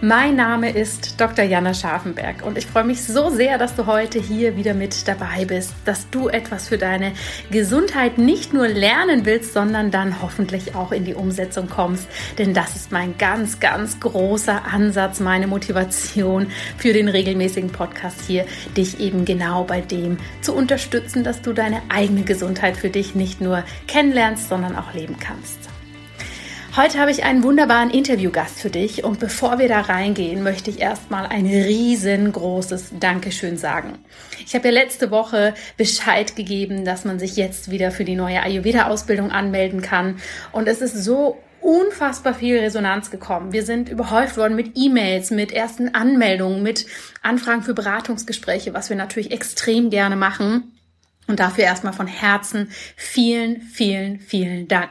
Mein Name ist Dr. Jana Scharfenberg und ich freue mich so sehr, dass du heute hier wieder mit dabei bist, dass du etwas für deine Gesundheit nicht nur lernen willst, sondern dann hoffentlich auch in die Umsetzung kommst. Denn das ist mein ganz, ganz großer Ansatz, meine Motivation für den regelmäßigen Podcast hier, dich eben genau bei dem zu unterstützen, dass du deine eigene Gesundheit für dich nicht nur kennenlernst, sondern auch leben kannst. Heute habe ich einen wunderbaren Interviewgast für dich und bevor wir da reingehen, möchte ich erstmal ein riesengroßes Dankeschön sagen. Ich habe ja letzte Woche Bescheid gegeben, dass man sich jetzt wieder für die neue Ayurveda-Ausbildung anmelden kann und es ist so unfassbar viel Resonanz gekommen. Wir sind überhäuft worden mit E-Mails, mit ersten Anmeldungen, mit Anfragen für Beratungsgespräche, was wir natürlich extrem gerne machen. Und dafür erstmal von Herzen vielen, vielen, vielen Dank.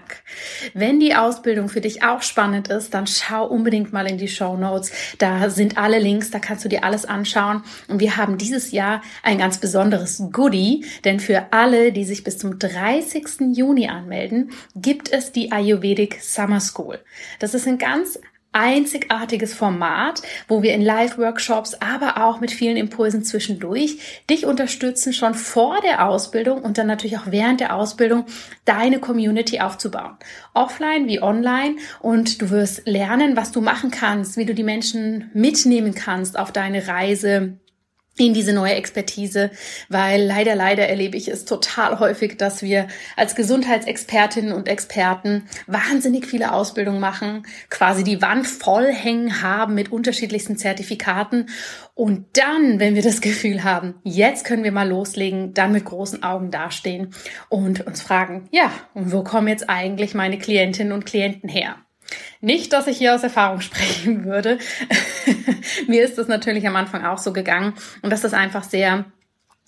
Wenn die Ausbildung für dich auch spannend ist, dann schau unbedingt mal in die Show Notes. Da sind alle Links, da kannst du dir alles anschauen. Und wir haben dieses Jahr ein ganz besonderes Goodie, denn für alle, die sich bis zum 30. Juni anmelden, gibt es die Ayurvedic Summer School. Das ist ein ganz einzigartiges Format, wo wir in Live-Workshops, aber auch mit vielen Impulsen zwischendurch dich unterstützen, schon vor der Ausbildung und dann natürlich auch während der Ausbildung deine Community aufzubauen. Offline wie online und du wirst lernen, was du machen kannst, wie du die Menschen mitnehmen kannst auf deine Reise in diese neue Expertise, weil leider, leider erlebe ich es total häufig, dass wir als Gesundheitsexpertinnen und Experten wahnsinnig viele Ausbildungen machen, quasi die Wand voll hängen haben mit unterschiedlichsten Zertifikaten und dann, wenn wir das Gefühl haben, jetzt können wir mal loslegen, dann mit großen Augen dastehen und uns fragen, ja, und wo kommen jetzt eigentlich meine Klientinnen und Klienten her? Nicht, dass ich hier aus Erfahrung sprechen würde. Mir ist das natürlich am Anfang auch so gegangen und das ist einfach sehr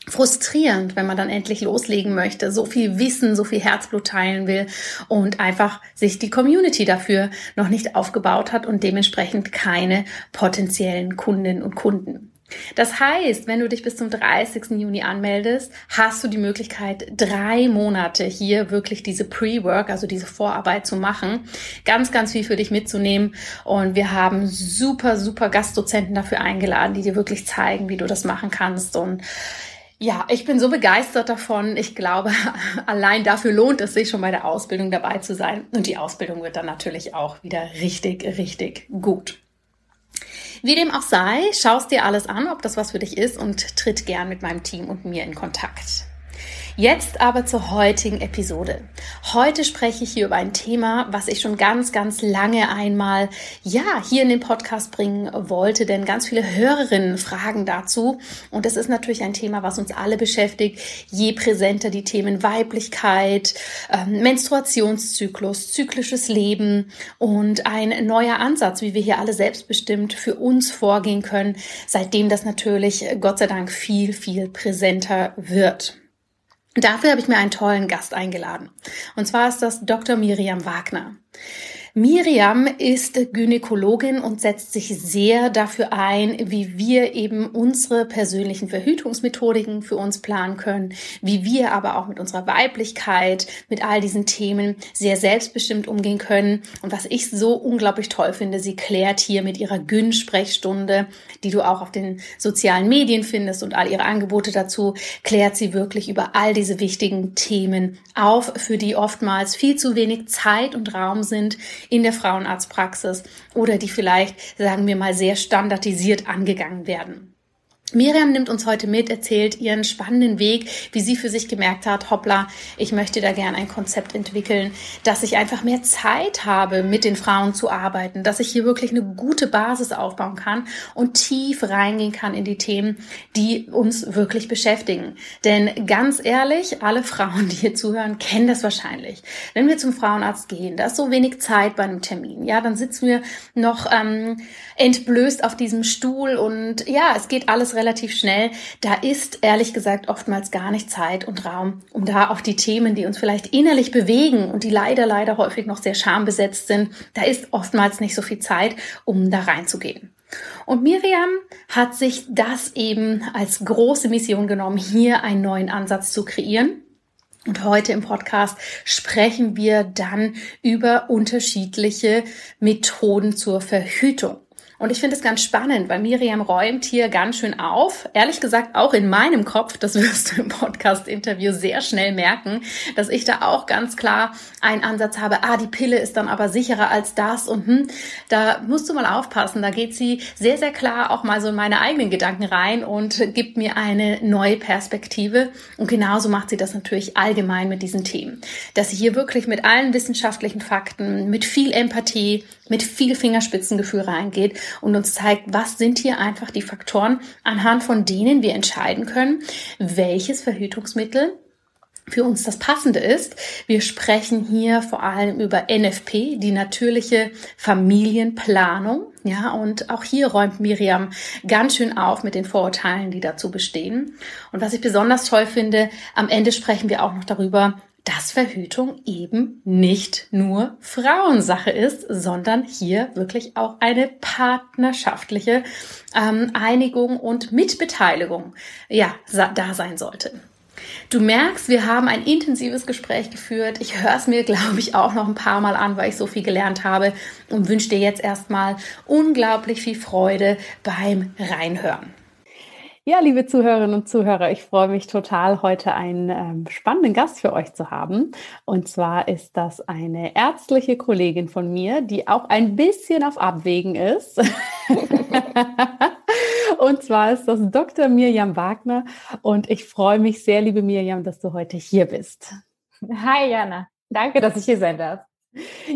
frustrierend, wenn man dann endlich loslegen möchte, so viel Wissen, so viel Herzblut teilen will und einfach sich die Community dafür noch nicht aufgebaut hat und dementsprechend keine potenziellen Kundinnen und Kunden. Das heißt, wenn du dich bis zum 30. Juni anmeldest, hast du die Möglichkeit, drei Monate hier wirklich diese Pre-Work, also diese Vorarbeit zu machen, ganz, ganz viel für dich mitzunehmen. Und wir haben super, super Gastdozenten dafür eingeladen, die dir wirklich zeigen, wie du das machen kannst. Und ja, ich bin so begeistert davon. Ich glaube, allein dafür lohnt es sich schon bei der Ausbildung dabei zu sein. Und die Ausbildung wird dann natürlich auch wieder richtig, richtig gut. Wie dem auch sei, schaust dir alles an, ob das was für dich ist und tritt gern mit meinem Team und mir in Kontakt. Jetzt aber zur heutigen Episode. Heute spreche ich hier über ein Thema, was ich schon ganz, ganz lange einmal, ja, hier in den Podcast bringen wollte, denn ganz viele Hörerinnen fragen dazu. Und es ist natürlich ein Thema, was uns alle beschäftigt. Je präsenter die Themen Weiblichkeit, ähm, Menstruationszyklus, zyklisches Leben und ein neuer Ansatz, wie wir hier alle selbstbestimmt für uns vorgehen können, seitdem das natürlich Gott sei Dank viel, viel präsenter wird. Dafür habe ich mir einen tollen Gast eingeladen. Und zwar ist das Dr. Miriam Wagner. Miriam ist Gynäkologin und setzt sich sehr dafür ein, wie wir eben unsere persönlichen Verhütungsmethodiken für uns planen können, wie wir aber auch mit unserer Weiblichkeit, mit all diesen Themen sehr selbstbestimmt umgehen können. Und was ich so unglaublich toll finde, sie klärt hier mit ihrer Gyn-Sprechstunde, die du auch auf den sozialen Medien findest und all ihre Angebote dazu, klärt sie wirklich über all diese wichtigen Themen auf, für die oftmals viel zu wenig Zeit und Raum sind in der Frauenarztpraxis oder die vielleicht, sagen wir mal, sehr standardisiert angegangen werden. Miriam nimmt uns heute mit, erzählt ihren spannenden Weg, wie sie für sich gemerkt hat, hoppla, ich möchte da gerne ein Konzept entwickeln, dass ich einfach mehr Zeit habe, mit den Frauen zu arbeiten, dass ich hier wirklich eine gute Basis aufbauen kann und tief reingehen kann in die Themen, die uns wirklich beschäftigen. Denn ganz ehrlich, alle Frauen, die hier zuhören, kennen das wahrscheinlich. Wenn wir zum Frauenarzt gehen, da ist so wenig Zeit bei einem Termin, ja, dann sitzen wir noch ähm, entblößt auf diesem Stuhl und ja, es geht alles relativ schnell. Da ist ehrlich gesagt oftmals gar nicht Zeit und Raum, um da auf die Themen, die uns vielleicht innerlich bewegen und die leider, leider häufig noch sehr schambesetzt sind, da ist oftmals nicht so viel Zeit, um da reinzugehen. Und Miriam hat sich das eben als große Mission genommen, hier einen neuen Ansatz zu kreieren. Und heute im Podcast sprechen wir dann über unterschiedliche Methoden zur Verhütung. Und ich finde es ganz spannend, weil Miriam räumt hier ganz schön auf. Ehrlich gesagt, auch in meinem Kopf, das wirst du im Podcast-Interview sehr schnell merken, dass ich da auch ganz klar einen Ansatz habe. Ah, die Pille ist dann aber sicherer als das und hm, da musst du mal aufpassen. Da geht sie sehr, sehr klar auch mal so in meine eigenen Gedanken rein und gibt mir eine neue Perspektive. Und genauso macht sie das natürlich allgemein mit diesen Themen. Dass sie hier wirklich mit allen wissenschaftlichen Fakten, mit viel Empathie, mit viel Fingerspitzengefühl reingeht und uns zeigt, was sind hier einfach die Faktoren, anhand von denen wir entscheiden können, welches Verhütungsmittel für uns das Passende ist. Wir sprechen hier vor allem über NFP, die natürliche Familienplanung. Ja, und auch hier räumt Miriam ganz schön auf mit den Vorurteilen, die dazu bestehen. Und was ich besonders toll finde, am Ende sprechen wir auch noch darüber, dass Verhütung eben nicht nur Frauensache ist, sondern hier wirklich auch eine partnerschaftliche ähm, Einigung und Mitbeteiligung ja da sein sollte. Du merkst, wir haben ein intensives Gespräch geführt. Ich höre es mir, glaube ich, auch noch ein paar Mal an, weil ich so viel gelernt habe und wünsche dir jetzt erstmal unglaublich viel Freude beim Reinhören. Ja, liebe Zuhörerinnen und Zuhörer, ich freue mich total, heute einen ähm, spannenden Gast für euch zu haben. Und zwar ist das eine ärztliche Kollegin von mir, die auch ein bisschen auf Abwägen ist. und zwar ist das Dr. Mirjam Wagner. Und ich freue mich sehr, liebe Mirjam, dass du heute hier bist. Hi, Jana. Danke, dass ich hier sein darf.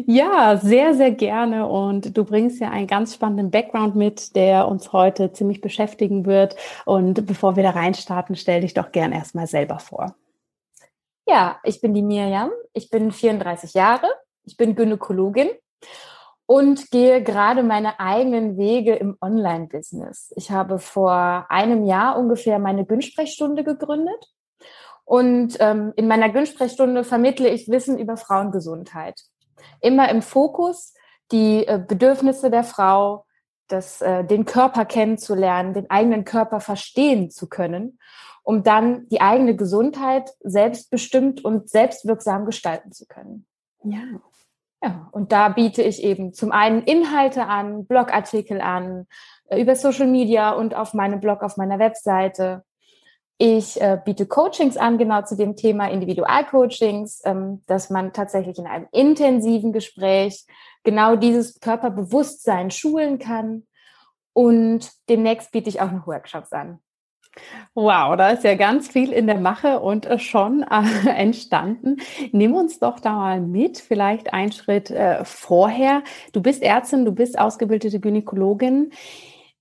Ja, sehr, sehr gerne. Und du bringst ja einen ganz spannenden Background mit, der uns heute ziemlich beschäftigen wird. Und bevor wir da reinstarten, stell dich doch gern erstmal selber vor. Ja, ich bin die Mirjam. Ich bin 34 Jahre. Ich bin Gynäkologin und gehe gerade meine eigenen Wege im Online-Business. Ich habe vor einem Jahr ungefähr meine Günsprechstunde gegründet. Und ähm, in meiner Günsprechstunde vermittle ich Wissen über Frauengesundheit immer im Fokus die äh, Bedürfnisse der Frau, das, äh, den Körper kennenzulernen, den eigenen Körper verstehen zu können, um dann die eigene Gesundheit selbstbestimmt und selbstwirksam gestalten zu können. Ja. Ja, und da biete ich eben zum einen Inhalte an, Blogartikel an, äh, über Social Media und auf meinem Blog, auf meiner Webseite. Ich äh, biete Coachings an, genau zu dem Thema Individualcoachings, ähm, dass man tatsächlich in einem intensiven Gespräch genau dieses Körperbewusstsein schulen kann. Und demnächst biete ich auch noch Workshops an. Wow, da ist ja ganz viel in der Mache und äh, schon äh, entstanden. Nimm uns doch da mal mit, vielleicht einen Schritt äh, vorher. Du bist Ärztin, du bist ausgebildete Gynäkologin.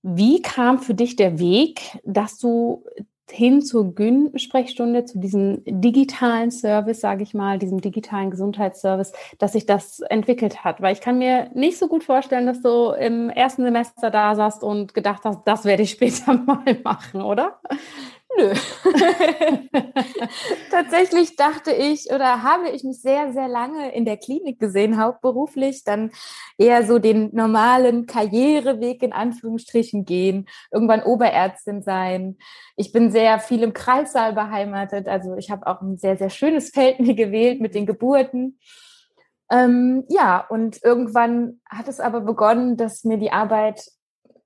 Wie kam für dich der Weg, dass du hin zur Gyn-Sprechstunde, zu diesem digitalen Service, sage ich mal, diesem digitalen Gesundheitsservice, dass sich das entwickelt hat. Weil ich kann mir nicht so gut vorstellen, dass du im ersten Semester da saßt und gedacht hast, das werde ich später mal machen, oder? Nö. Tatsächlich dachte ich oder habe ich mich sehr, sehr lange in der Klinik gesehen, hauptberuflich, dann eher so den normalen Karriereweg in Anführungsstrichen gehen, irgendwann Oberärztin sein. Ich bin sehr viel im Kreissaal beheimatet, also ich habe auch ein sehr, sehr schönes Feld mir gewählt mit den Geburten. Ähm, ja, und irgendwann hat es aber begonnen, dass mir die Arbeit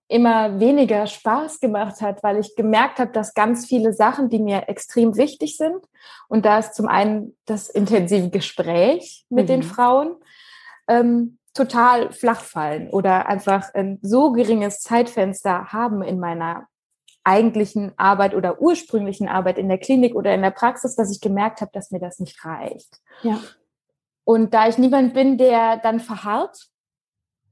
immer weniger Spaß gemacht hat, weil ich gemerkt habe, dass ganz viele Sachen, die mir extrem wichtig sind, und da ist zum einen das intensive Gespräch mit mhm. den Frauen, ähm, total flach fallen oder einfach ein so geringes Zeitfenster haben in meiner eigentlichen Arbeit oder ursprünglichen Arbeit in der Klinik oder in der Praxis, dass ich gemerkt habe, dass mir das nicht reicht. Ja. Und da ich niemand bin, der dann verharrt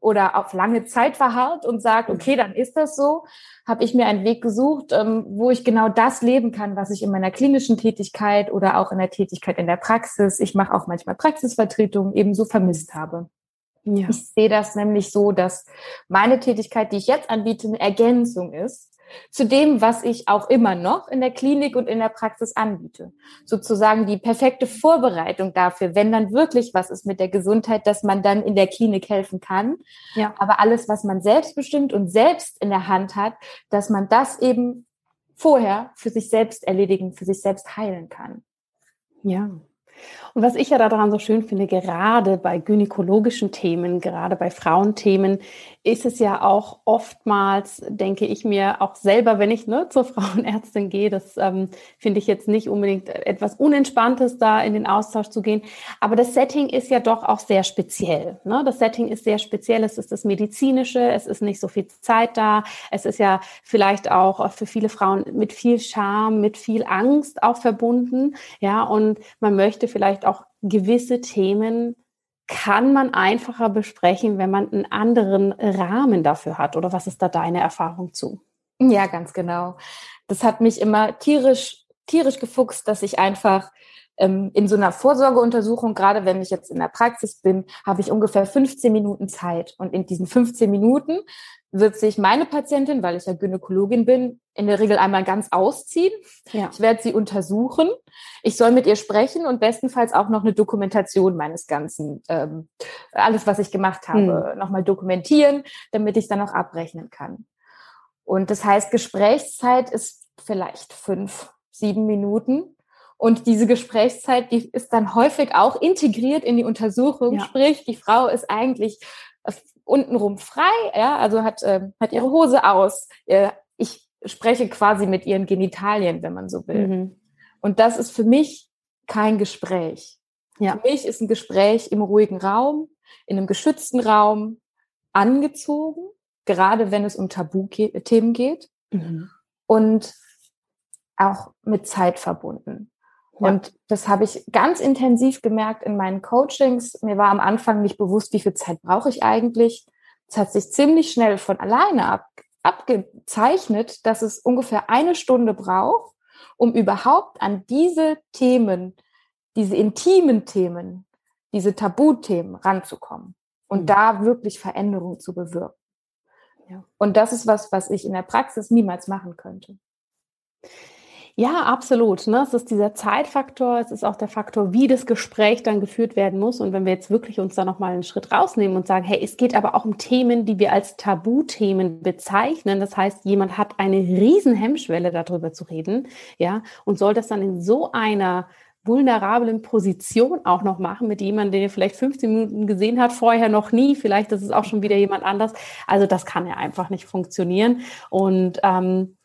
oder auf lange Zeit verharrt und sagt, okay, dann ist das so, habe ich mir einen Weg gesucht, ähm, wo ich genau das leben kann, was ich in meiner klinischen Tätigkeit oder auch in der Tätigkeit in der Praxis, ich mache auch manchmal Praxisvertretungen, ebenso vermisst habe. Ja. Ich sehe das nämlich so, dass meine Tätigkeit, die ich jetzt anbiete, eine Ergänzung ist zu dem, was ich auch immer noch in der Klinik und in der Praxis anbiete. Sozusagen die perfekte Vorbereitung dafür, wenn dann wirklich was ist mit der Gesundheit, dass man dann in der Klinik helfen kann. Ja. Aber alles, was man selbst bestimmt und selbst in der Hand hat, dass man das eben vorher für sich selbst erledigen, für sich selbst heilen kann. Ja, und was ich ja daran so schön finde, gerade bei gynäkologischen Themen, gerade bei Frauenthemen, ist es ja auch oftmals, denke ich mir, auch selber, wenn ich ne, zur Frauenärztin gehe, das ähm, finde ich jetzt nicht unbedingt etwas Unentspanntes, da in den Austausch zu gehen. Aber das Setting ist ja doch auch sehr speziell. Ne? Das Setting ist sehr speziell. Es ist das Medizinische, es ist nicht so viel Zeit da. Es ist ja vielleicht auch für viele Frauen mit viel Scham, mit viel Angst auch verbunden. Ja, und man möchte vielleicht auch gewisse Themen kann man einfacher besprechen, wenn man einen anderen Rahmen dafür hat? Oder was ist da deine Erfahrung zu? Ja, ganz genau. Das hat mich immer tierisch, tierisch gefuchst, dass ich einfach ähm, in so einer Vorsorgeuntersuchung, gerade wenn ich jetzt in der Praxis bin, habe ich ungefähr 15 Minuten Zeit. Und in diesen 15 Minuten wird sich meine Patientin, weil ich ja Gynäkologin bin, in der Regel einmal ganz ausziehen. Ja. Ich werde sie untersuchen. Ich soll mit ihr sprechen und bestenfalls auch noch eine Dokumentation meines Ganzen, ähm, alles, was ich gemacht habe, hm. nochmal dokumentieren, damit ich dann auch abrechnen kann. Und das heißt, Gesprächszeit ist vielleicht fünf, sieben Minuten. Und diese Gesprächszeit, die ist dann häufig auch integriert in die Untersuchung. Ja. Sprich, die Frau ist eigentlich untenrum frei, ja, also hat, äh, hat ihre Hose aus. Äh, ich spreche quasi mit ihren Genitalien, wenn man so will. Mhm. Und das ist für mich kein Gespräch. Ja. Für mich ist ein Gespräch im ruhigen Raum, in einem geschützten Raum, angezogen, gerade wenn es um Tabuthemen geht mhm. und auch mit Zeit verbunden. Ja. Und das habe ich ganz intensiv gemerkt in meinen Coachings. Mir war am Anfang nicht bewusst, wie viel Zeit brauche ich eigentlich. Es hat sich ziemlich schnell von alleine ab, abgezeichnet, dass es ungefähr eine Stunde braucht, um überhaupt an diese Themen, diese intimen Themen, diese Tabuthemen ranzukommen und mhm. da wirklich Veränderung zu bewirken. Ja. Und das ist was, was ich in der Praxis niemals machen könnte. Ja, absolut. Ne? Es ist dieser Zeitfaktor, es ist auch der Faktor, wie das Gespräch dann geführt werden muss. Und wenn wir jetzt wirklich uns da nochmal einen Schritt rausnehmen und sagen, hey, es geht aber auch um Themen, die wir als Tabuthemen bezeichnen. Das heißt, jemand hat eine riesen Hemmschwelle, darüber zu reden, ja, und soll das dann in so einer vulnerablen Position auch noch machen mit jemandem, den er vielleicht 15 Minuten gesehen hat, vorher noch nie, vielleicht ist es auch schon wieder jemand anders. Also das kann ja einfach nicht funktionieren. Und ähm,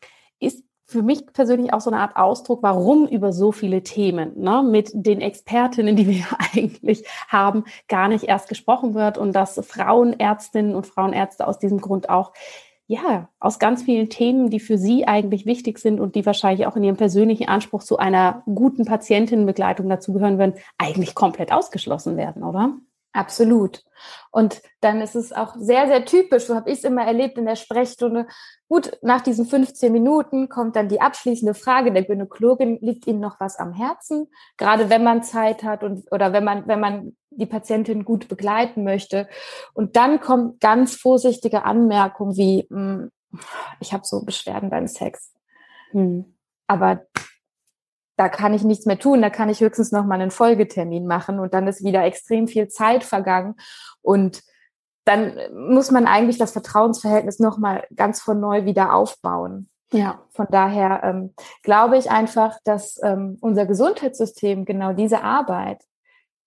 für mich persönlich auch so eine Art Ausdruck, warum über so viele Themen ne, mit den Expertinnen, die wir eigentlich haben, gar nicht erst gesprochen wird und dass Frauenärztinnen und Frauenärzte aus diesem Grund auch ja, aus ganz vielen Themen, die für Sie eigentlich wichtig sind und die wahrscheinlich auch in Ihrem persönlichen Anspruch zu einer guten Patientinnenbegleitung dazugehören würden, eigentlich komplett ausgeschlossen werden, oder? Absolut. Und dann ist es auch sehr, sehr typisch, so habe ich es immer erlebt in der Sprechstunde. Gut, nach diesen 15 Minuten kommt dann die abschließende Frage der Gynäkologin, liegt Ihnen noch was am Herzen? Gerade wenn man Zeit hat und oder wenn man, wenn man die Patientin gut begleiten möchte. Und dann kommt ganz vorsichtige Anmerkung wie, hm, ich habe so Beschwerden beim Sex. Hm. Aber da kann ich nichts mehr tun, da kann ich höchstens noch mal einen Folgetermin machen und dann ist wieder extrem viel Zeit vergangen und dann muss man eigentlich das Vertrauensverhältnis noch mal ganz von neu wieder aufbauen. Ja. Von daher ähm, glaube ich einfach, dass ähm, unser Gesundheitssystem genau diese Arbeit,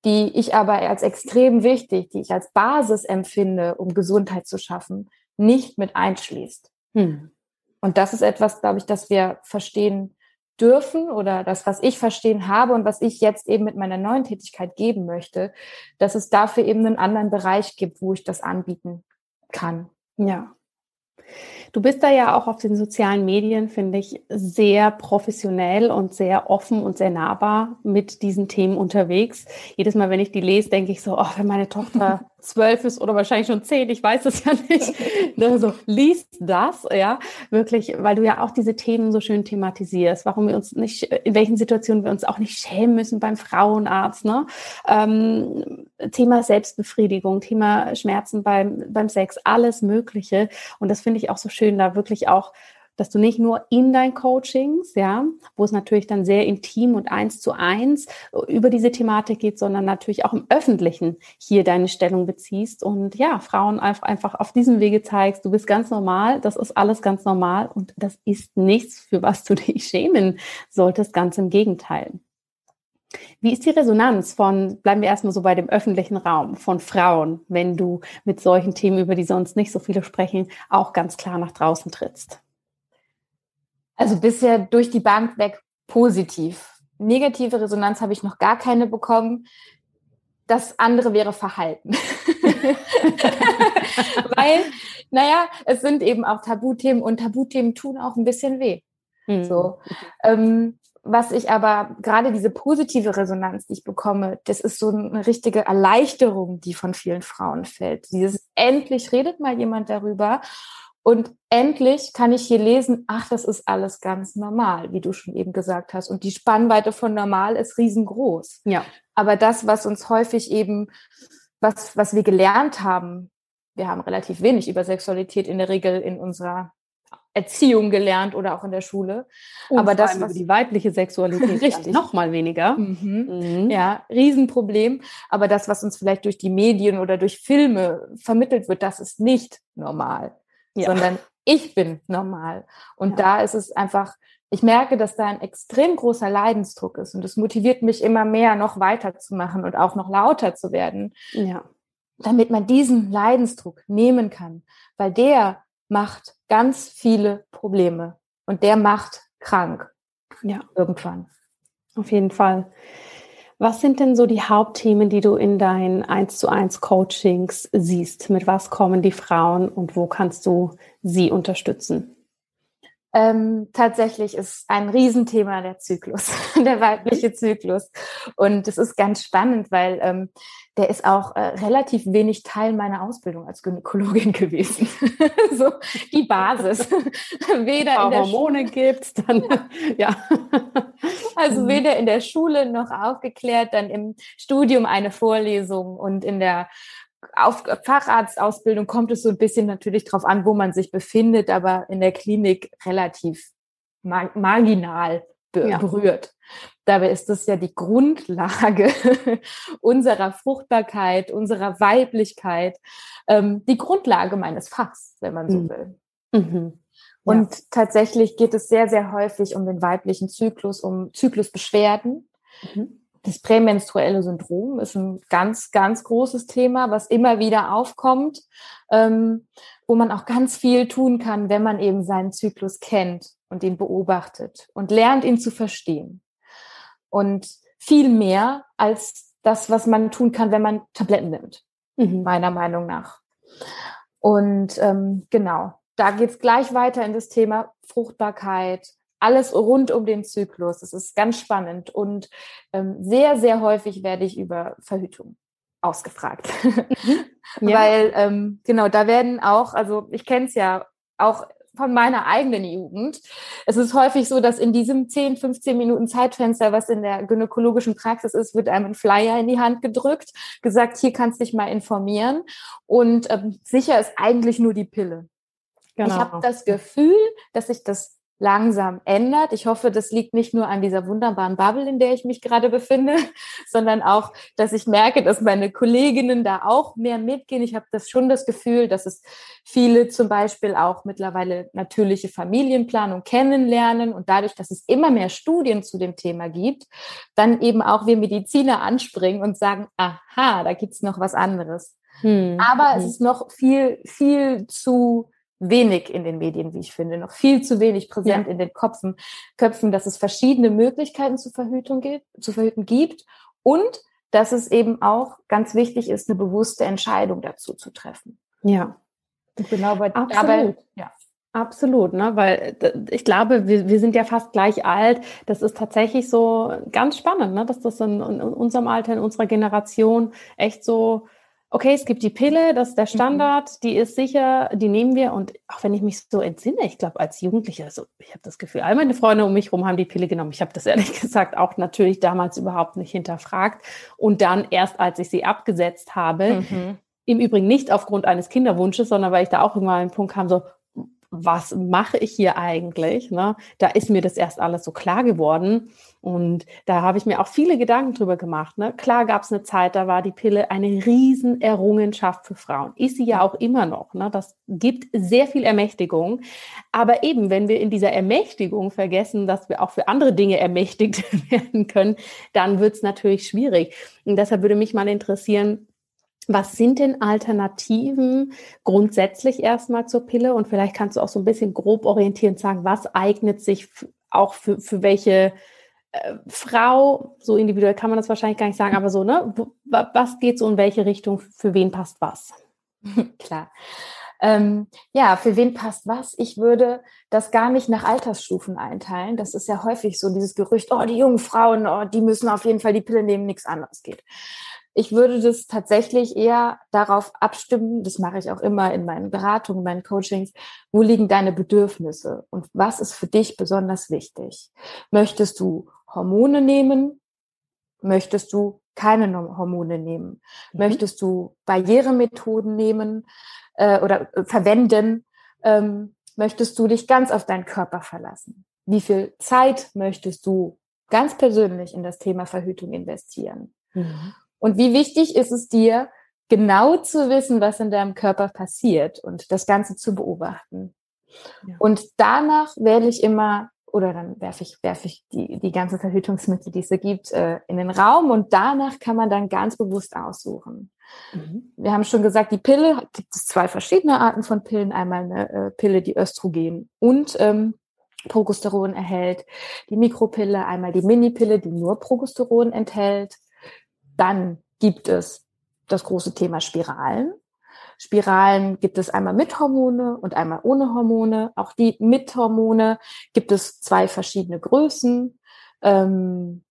die ich aber als extrem wichtig, die ich als Basis empfinde, um Gesundheit zu schaffen, nicht mit einschließt. Hm. Und das ist etwas, glaube ich, dass wir verstehen dürfen oder das, was ich verstehen habe und was ich jetzt eben mit meiner neuen Tätigkeit geben möchte, dass es dafür eben einen anderen Bereich gibt, wo ich das anbieten kann. Ja. Du bist da ja auch auf den sozialen Medien, finde ich, sehr professionell und sehr offen und sehr nahbar mit diesen Themen unterwegs. Jedes Mal, wenn ich die lese, denke ich so, oh, wenn meine Tochter zwölf ist oder wahrscheinlich schon zehn, ich weiß es ja nicht. Also liest das, ja, wirklich, weil du ja auch diese Themen so schön thematisierst, warum wir uns nicht, in welchen Situationen wir uns auch nicht schämen müssen beim Frauenarzt, ne? Ähm, Thema Selbstbefriedigung, Thema Schmerzen beim, beim Sex, alles Mögliche. Und das finde ich auch so schön, da wirklich auch dass du nicht nur in deinen Coachings, ja, wo es natürlich dann sehr intim und eins zu eins über diese Thematik geht, sondern natürlich auch im Öffentlichen hier deine Stellung beziehst und ja, Frauen einfach auf diesem Wege zeigst, du bist ganz normal, das ist alles ganz normal und das ist nichts, für was du dich schämen solltest, ganz im Gegenteil. Wie ist die Resonanz von, bleiben wir erstmal so bei dem öffentlichen Raum, von Frauen, wenn du mit solchen Themen, über die sonst nicht so viele sprechen, auch ganz klar nach draußen trittst? Also bisher durch die Bank weg positiv. Negative Resonanz habe ich noch gar keine bekommen. Das andere wäre Verhalten. Weil, naja, es sind eben auch Tabuthemen und Tabuthemen tun auch ein bisschen weh. Mhm. So. Ähm, was ich aber gerade diese positive Resonanz, die ich bekomme, das ist so eine richtige Erleichterung, die von vielen Frauen fällt. Dieses endlich redet mal jemand darüber und endlich kann ich hier lesen, ach, das ist alles ganz normal, wie du schon eben gesagt hast. Und die Spannweite von normal ist riesengroß. Ja. Aber das, was uns häufig eben, was, was wir gelernt haben, wir haben relativ wenig über Sexualität in der Regel in unserer Erziehung gelernt oder auch in der Schule. Und aber das was die weibliche Sexualität richtig noch mal weniger. Mhm. Mhm. Ja, Riesenproblem. Aber das, was uns vielleicht durch die Medien oder durch Filme vermittelt wird, das ist nicht normal, ja. sondern ich bin normal. Und ja. da ist es einfach, ich merke, dass da ein extrem großer Leidensdruck ist und es motiviert mich immer mehr, noch weiterzumachen und auch noch lauter zu werden. Ja. Damit man diesen Leidensdruck nehmen kann, weil der macht ganz viele Probleme und der macht krank. Ja. Irgendwann. Auf jeden Fall. Was sind denn so die Hauptthemen, die du in deinen 1 zu 1 Coachings siehst? Mit was kommen die Frauen und wo kannst du sie unterstützen? Ähm, tatsächlich ist ein Riesenthema der Zyklus, der weibliche Zyklus. Und es ist ganz spannend, weil ähm, der ist auch äh, relativ wenig Teil meiner Ausbildung als Gynäkologin gewesen. so die Basis. weder in der Hormone gibt, dann ja. Also mhm. weder in der Schule noch aufgeklärt, dann im Studium eine Vorlesung und in der auf Facharztausbildung kommt es so ein bisschen natürlich drauf an, wo man sich befindet, aber in der Klinik relativ marginal berührt. Ja. Dabei ist das ja die Grundlage unserer Fruchtbarkeit, unserer Weiblichkeit, ähm, die Grundlage meines Fachs, wenn man so mhm. will. Mhm. Und ja. tatsächlich geht es sehr, sehr häufig um den weiblichen Zyklus, um Zyklusbeschwerden. Mhm. Das prämenstruelle Syndrom ist ein ganz, ganz großes Thema, was immer wieder aufkommt, ähm, wo man auch ganz viel tun kann, wenn man eben seinen Zyklus kennt und ihn beobachtet und lernt, ihn zu verstehen. Und viel mehr als das, was man tun kann, wenn man Tabletten nimmt, mhm. meiner Meinung nach. Und ähm, genau, da geht's gleich weiter in das Thema Fruchtbarkeit, alles rund um den Zyklus. Das ist ganz spannend und ähm, sehr, sehr häufig werde ich über Verhütung ausgefragt. Mhm. ja. Weil, ähm, genau, da werden auch, also ich kenne es ja auch von meiner eigenen Jugend. Es ist häufig so, dass in diesem 10, 15 Minuten Zeitfenster, was in der gynäkologischen Praxis ist, wird einem ein Flyer in die Hand gedrückt, gesagt, hier kannst du dich mal informieren. Und ähm, sicher ist eigentlich nur die Pille. Genau. Ich habe das Gefühl, dass sich das langsam ändert. Ich hoffe, das liegt nicht nur an dieser wunderbaren Bubble, in der ich mich gerade befinde, sondern auch, dass ich merke, dass meine Kolleginnen da auch mehr mitgehen. Ich habe das schon das Gefühl, dass es viele zum Beispiel auch mittlerweile natürliche Familienplanung kennenlernen und dadurch, dass es immer mehr Studien zu dem Thema gibt, dann eben auch wir Mediziner anspringen und sagen, aha, da gibt's noch was anderes. Hm. Aber es hm. ist noch viel, viel zu wenig in den Medien, wie ich finde, noch viel zu wenig präsent ja. in den Köpfen, Köpfen, dass es verschiedene Möglichkeiten zur Verhütung gibt, zu verhüten gibt und dass es eben auch ganz wichtig ist, eine bewusste Entscheidung dazu zu treffen. Ja. Und genau bei, Absolut. dabei, ja. Absolut, ne? weil ich glaube, wir, wir sind ja fast gleich alt. Das ist tatsächlich so ganz spannend, ne? dass das in, in unserem Alter, in unserer Generation echt so okay, es gibt die Pille, das ist der mhm. Standard, mhm. die ist sicher, die nehmen wir. Und auch wenn ich mich so entsinne, ich glaube, als Jugendlicher, also ich habe das Gefühl, all meine Freunde um mich herum haben die Pille genommen. Ich habe das ehrlich gesagt auch natürlich damals überhaupt nicht hinterfragt. Und dann erst, als ich sie abgesetzt habe, mhm. im Übrigen nicht aufgrund eines Kinderwunsches, sondern weil ich da auch irgendwann einen Punkt kam, so, was mache ich hier eigentlich? Ne? Da ist mir das erst alles so klar geworden. Und da habe ich mir auch viele Gedanken drüber gemacht. Ne? Klar gab es eine Zeit, da war die Pille eine Riesenerrungenschaft für Frauen. Ist sie ja auch immer noch. Ne? Das gibt sehr viel Ermächtigung. Aber eben, wenn wir in dieser Ermächtigung vergessen, dass wir auch für andere Dinge ermächtigt werden können, dann wird es natürlich schwierig. Und deshalb würde mich mal interessieren, was sind denn Alternativen grundsätzlich erstmal zur Pille? Und vielleicht kannst du auch so ein bisschen grob orientierend sagen, was eignet sich auch für, für welche äh, Frau, so individuell kann man das wahrscheinlich gar nicht sagen, aber so, ne? Was geht so in welche Richtung, für wen passt was? Klar. Ähm, ja, für wen passt was? Ich würde das gar nicht nach Altersstufen einteilen. Das ist ja häufig so dieses Gerücht, oh, die jungen Frauen, oh, die müssen auf jeden Fall die Pille nehmen, nichts anderes geht. Ich würde das tatsächlich eher darauf abstimmen, das mache ich auch immer in meinen Beratungen, meinen Coachings, wo liegen deine Bedürfnisse und was ist für dich besonders wichtig? Möchtest du Hormone nehmen? Möchtest du keine Hormone nehmen? Mhm. Möchtest du Barrieremethoden nehmen äh, oder äh, verwenden? Ähm, möchtest du dich ganz auf deinen Körper verlassen? Wie viel Zeit möchtest du ganz persönlich in das Thema Verhütung investieren? Mhm. Und wie wichtig ist es dir, genau zu wissen, was in deinem Körper passiert und das Ganze zu beobachten. Ja. Und danach wähle ich immer, oder dann werfe ich, werfe ich die, die ganzen Verhütungsmittel, die es so gibt, äh, in den Raum und danach kann man dann ganz bewusst aussuchen. Mhm. Wir haben schon gesagt, die Pille gibt es zwei verschiedene Arten von Pillen. Einmal eine äh, Pille, die Östrogen und ähm, Progesteron erhält. Die Mikropille, einmal die Minipille, die nur Progesteron enthält. Dann gibt es das große Thema Spiralen. Spiralen gibt es einmal mit Hormone und einmal ohne Hormone. Auch die mit Hormone gibt es zwei verschiedene Größen. Ähm,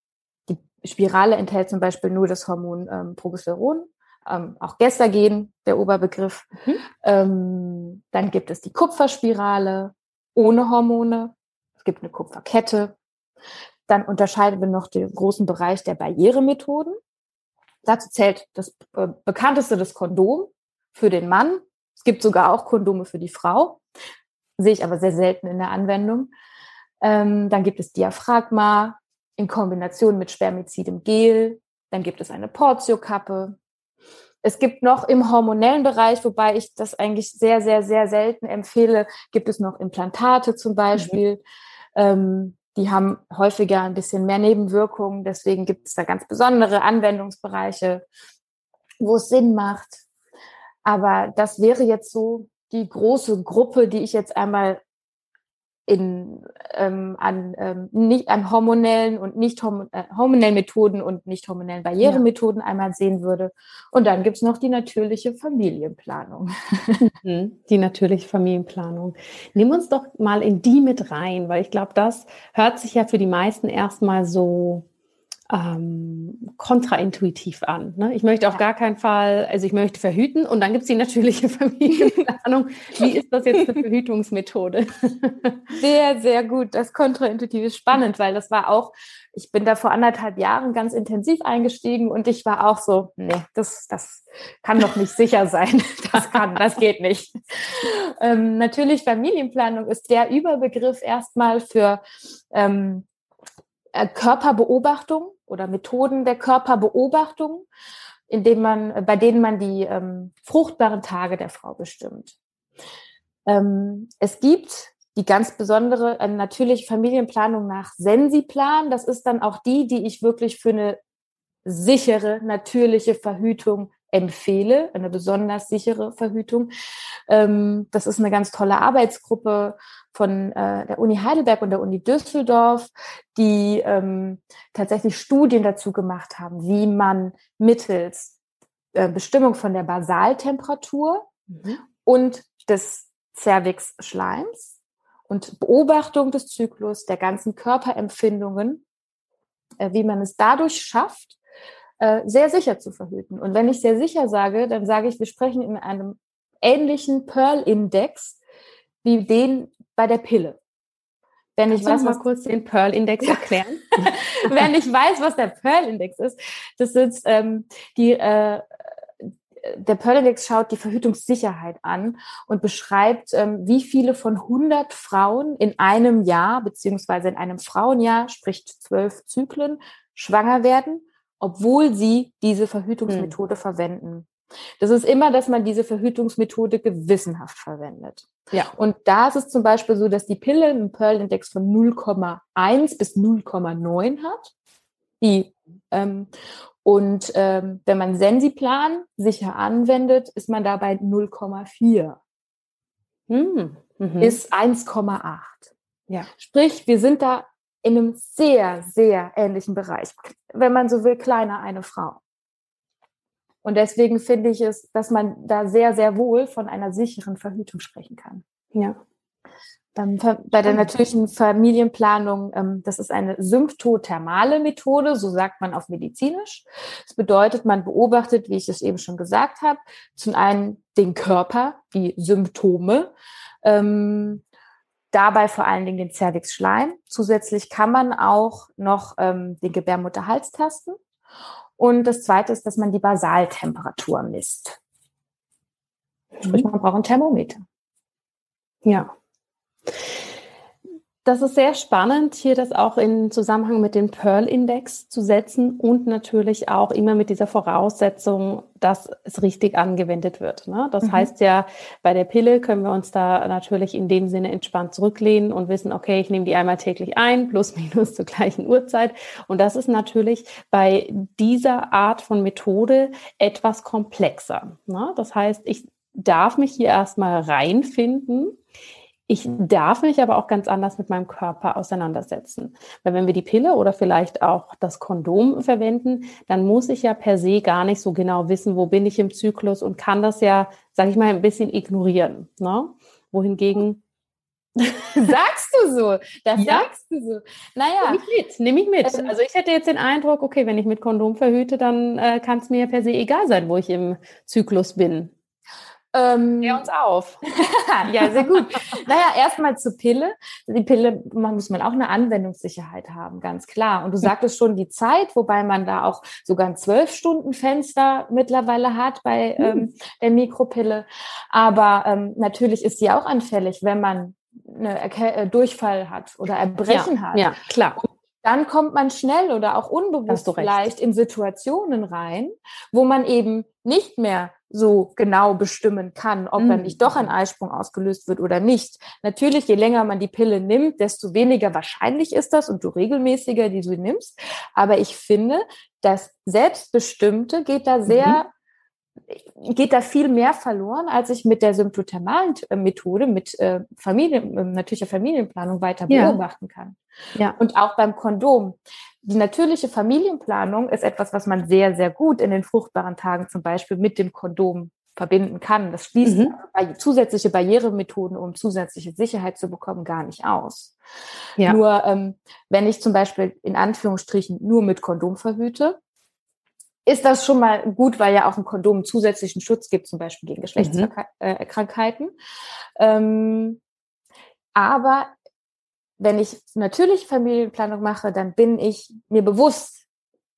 die Spirale enthält zum Beispiel nur das Hormon ähm, Progesteron, ähm, auch Gestagen, der Oberbegriff. Mhm. Ähm, dann gibt es die Kupferspirale ohne Hormone. Es gibt eine Kupferkette. Dann unterscheiden wir noch den großen Bereich der Barrieremethoden. Dazu zählt das äh, bekannteste das Kondom für den Mann. Es gibt sogar auch Kondome für die Frau. Sehe ich aber sehr selten in der Anwendung. Ähm, dann gibt es Diaphragma in Kombination mit Spermizidem Gel. Dann gibt es eine Portio-Kappe. Es gibt noch im hormonellen Bereich, wobei ich das eigentlich sehr, sehr, sehr selten empfehle, gibt es noch Implantate zum Beispiel. Mhm. Ähm, die haben häufiger ein bisschen mehr Nebenwirkungen. Deswegen gibt es da ganz besondere Anwendungsbereiche, wo es Sinn macht. Aber das wäre jetzt so die große Gruppe, die ich jetzt einmal in, ähm, an, ähm, nicht, an hormonellen und nicht hormon äh, hormonellen Methoden und nicht hormonellen Barrieremethoden ja. einmal sehen würde. Und dann gibt's noch die natürliche Familienplanung. Mhm, die natürliche Familienplanung. Nimm uns doch mal in die mit rein, weil ich glaube, das hört sich ja für die meisten erstmal so ähm, kontraintuitiv an. Ne? Ich möchte auf ja. gar keinen Fall, also ich möchte verhüten und dann gibt es die natürliche Familienplanung. Wie ist das jetzt eine Verhütungsmethode? sehr, sehr gut. Das kontraintuitiv ist spannend, weil das war auch, ich bin da vor anderthalb Jahren ganz intensiv eingestiegen und ich war auch so, nee, das, das kann doch nicht sicher sein. Das kann, das geht nicht. Ähm, natürlich Familienplanung ist der Überbegriff erstmal für ähm, äh, Körperbeobachtung oder Methoden der Körperbeobachtung, indem man, bei denen man die ähm, fruchtbaren Tage der Frau bestimmt. Ähm, es gibt die ganz besondere äh, natürliche Familienplanung nach Sensiplan. Das ist dann auch die, die ich wirklich für eine sichere, natürliche Verhütung empfehle, eine besonders sichere Verhütung. Ähm, das ist eine ganz tolle Arbeitsgruppe von äh, der Uni Heidelberg und der Uni Düsseldorf, die ähm, tatsächlich Studien dazu gemacht haben, wie man mittels äh, Bestimmung von der Basaltemperatur mhm. und des Cervix-Schleims und Beobachtung des Zyklus, der ganzen Körperempfindungen, äh, wie man es dadurch schafft, äh, sehr sicher zu verhüten. Und wenn ich sehr sicher sage, dann sage ich, wir sprechen in einem ähnlichen Pearl-Index wie den bei der Pille. Wenn ich weiß, mal kurz den Pearl-Index erklären. Wenn ich weiß, was der Pearl-Index ist, das ist ähm, die, äh, der Pearl-Index schaut die Verhütungssicherheit an und beschreibt, ähm, wie viele von 100 Frauen in einem Jahr, beziehungsweise in einem Frauenjahr, sprich zwölf Zyklen, schwanger werden, obwohl sie diese Verhütungsmethode hm. verwenden. Das ist immer, dass man diese Verhütungsmethode gewissenhaft verwendet. Ja. Und da ist es zum Beispiel so, dass die Pille einen Pearl-Index von 0,1 bis 0,9 hat. Die, ähm, und ähm, wenn man Sensiplan sicher anwendet, ist man dabei 0,4 hm. mhm. bis 1,8. Ja. Sprich, wir sind da in einem sehr, sehr ähnlichen Bereich. Wenn man so will, kleiner eine Frau. Und deswegen finde ich es, dass man da sehr, sehr wohl von einer sicheren Verhütung sprechen kann. Ja. Bei der natürlichen Familienplanung, ähm, das ist eine symptothermale Methode, so sagt man auf medizinisch. Das bedeutet, man beobachtet, wie ich es eben schon gesagt habe, zum einen den Körper, die Symptome, ähm, dabei vor allen Dingen den Cervixschleim. Zusätzlich kann man auch noch ähm, den Gebärmutterhals tasten. Und das Zweite ist, dass man die Basaltemperatur misst. Sprich, man braucht ein Thermometer. Ja. Das ist sehr spannend, hier das auch in Zusammenhang mit dem Pearl-Index zu setzen und natürlich auch immer mit dieser Voraussetzung, dass es richtig angewendet wird. Ne? Das mhm. heißt ja, bei der Pille können wir uns da natürlich in dem Sinne entspannt zurücklehnen und wissen, okay, ich nehme die einmal täglich ein, plus minus zur gleichen Uhrzeit. Und das ist natürlich bei dieser Art von Methode etwas komplexer. Ne? Das heißt, ich darf mich hier erstmal reinfinden ich darf mich aber auch ganz anders mit meinem Körper auseinandersetzen. Weil wenn wir die Pille oder vielleicht auch das Kondom verwenden, dann muss ich ja per se gar nicht so genau wissen, wo bin ich im Zyklus und kann das ja, sage ich mal, ein bisschen ignorieren. Ne? Wohingegen sagst du so, das ja. sagst du so. Naja. Nehme ich mit, nehme ich mit. Ähm. Also ich hätte jetzt den Eindruck, okay, wenn ich mit Kondom verhüte, dann äh, kann es mir ja per se egal sein, wo ich im Zyklus bin. Ähm, Klär uns auf. ja, sehr gut. naja, erstmal zur Pille. Die Pille man muss man auch eine Anwendungssicherheit haben, ganz klar. Und du sagtest schon die Zeit, wobei man da auch sogar ein Zwölf-Stunden-Fenster mittlerweile hat bei mhm. ähm, der Mikropille. Aber ähm, natürlich ist sie auch anfällig, wenn man eine Erke äh, Durchfall hat oder Erbrechen ja, hat. Ja, klar. dann kommt man schnell oder auch unbewusst vielleicht in Situationen rein, wo man eben nicht mehr so genau bestimmen kann, ob mhm. dann nicht doch ein Eisprung ausgelöst wird oder nicht. Natürlich, je länger man die Pille nimmt, desto weniger wahrscheinlich ist das und du regelmäßiger die du nimmst. Aber ich finde, das Selbstbestimmte geht da sehr mhm. Geht da viel mehr verloren, als ich mit der symptothermalen Methode, mit äh, Familien, äh, natürlicher Familienplanung weiter ja. beobachten kann. Ja. Und auch beim Kondom die natürliche Familienplanung ist etwas, was man sehr, sehr gut in den fruchtbaren Tagen zum Beispiel mit dem Kondom verbinden kann. Das schließt mhm. zusätzliche Barrieremethoden, um zusätzliche Sicherheit zu bekommen, gar nicht aus. Ja. Nur ähm, wenn ich zum Beispiel in Anführungsstrichen nur mit Kondom verhüte, ist das schon mal gut, weil ja auch ein Kondom zusätzlichen Schutz gibt, zum Beispiel gegen Geschlechtskrankheiten. Mhm. Ähm, aber wenn ich natürlich Familienplanung mache, dann bin ich mir bewusst,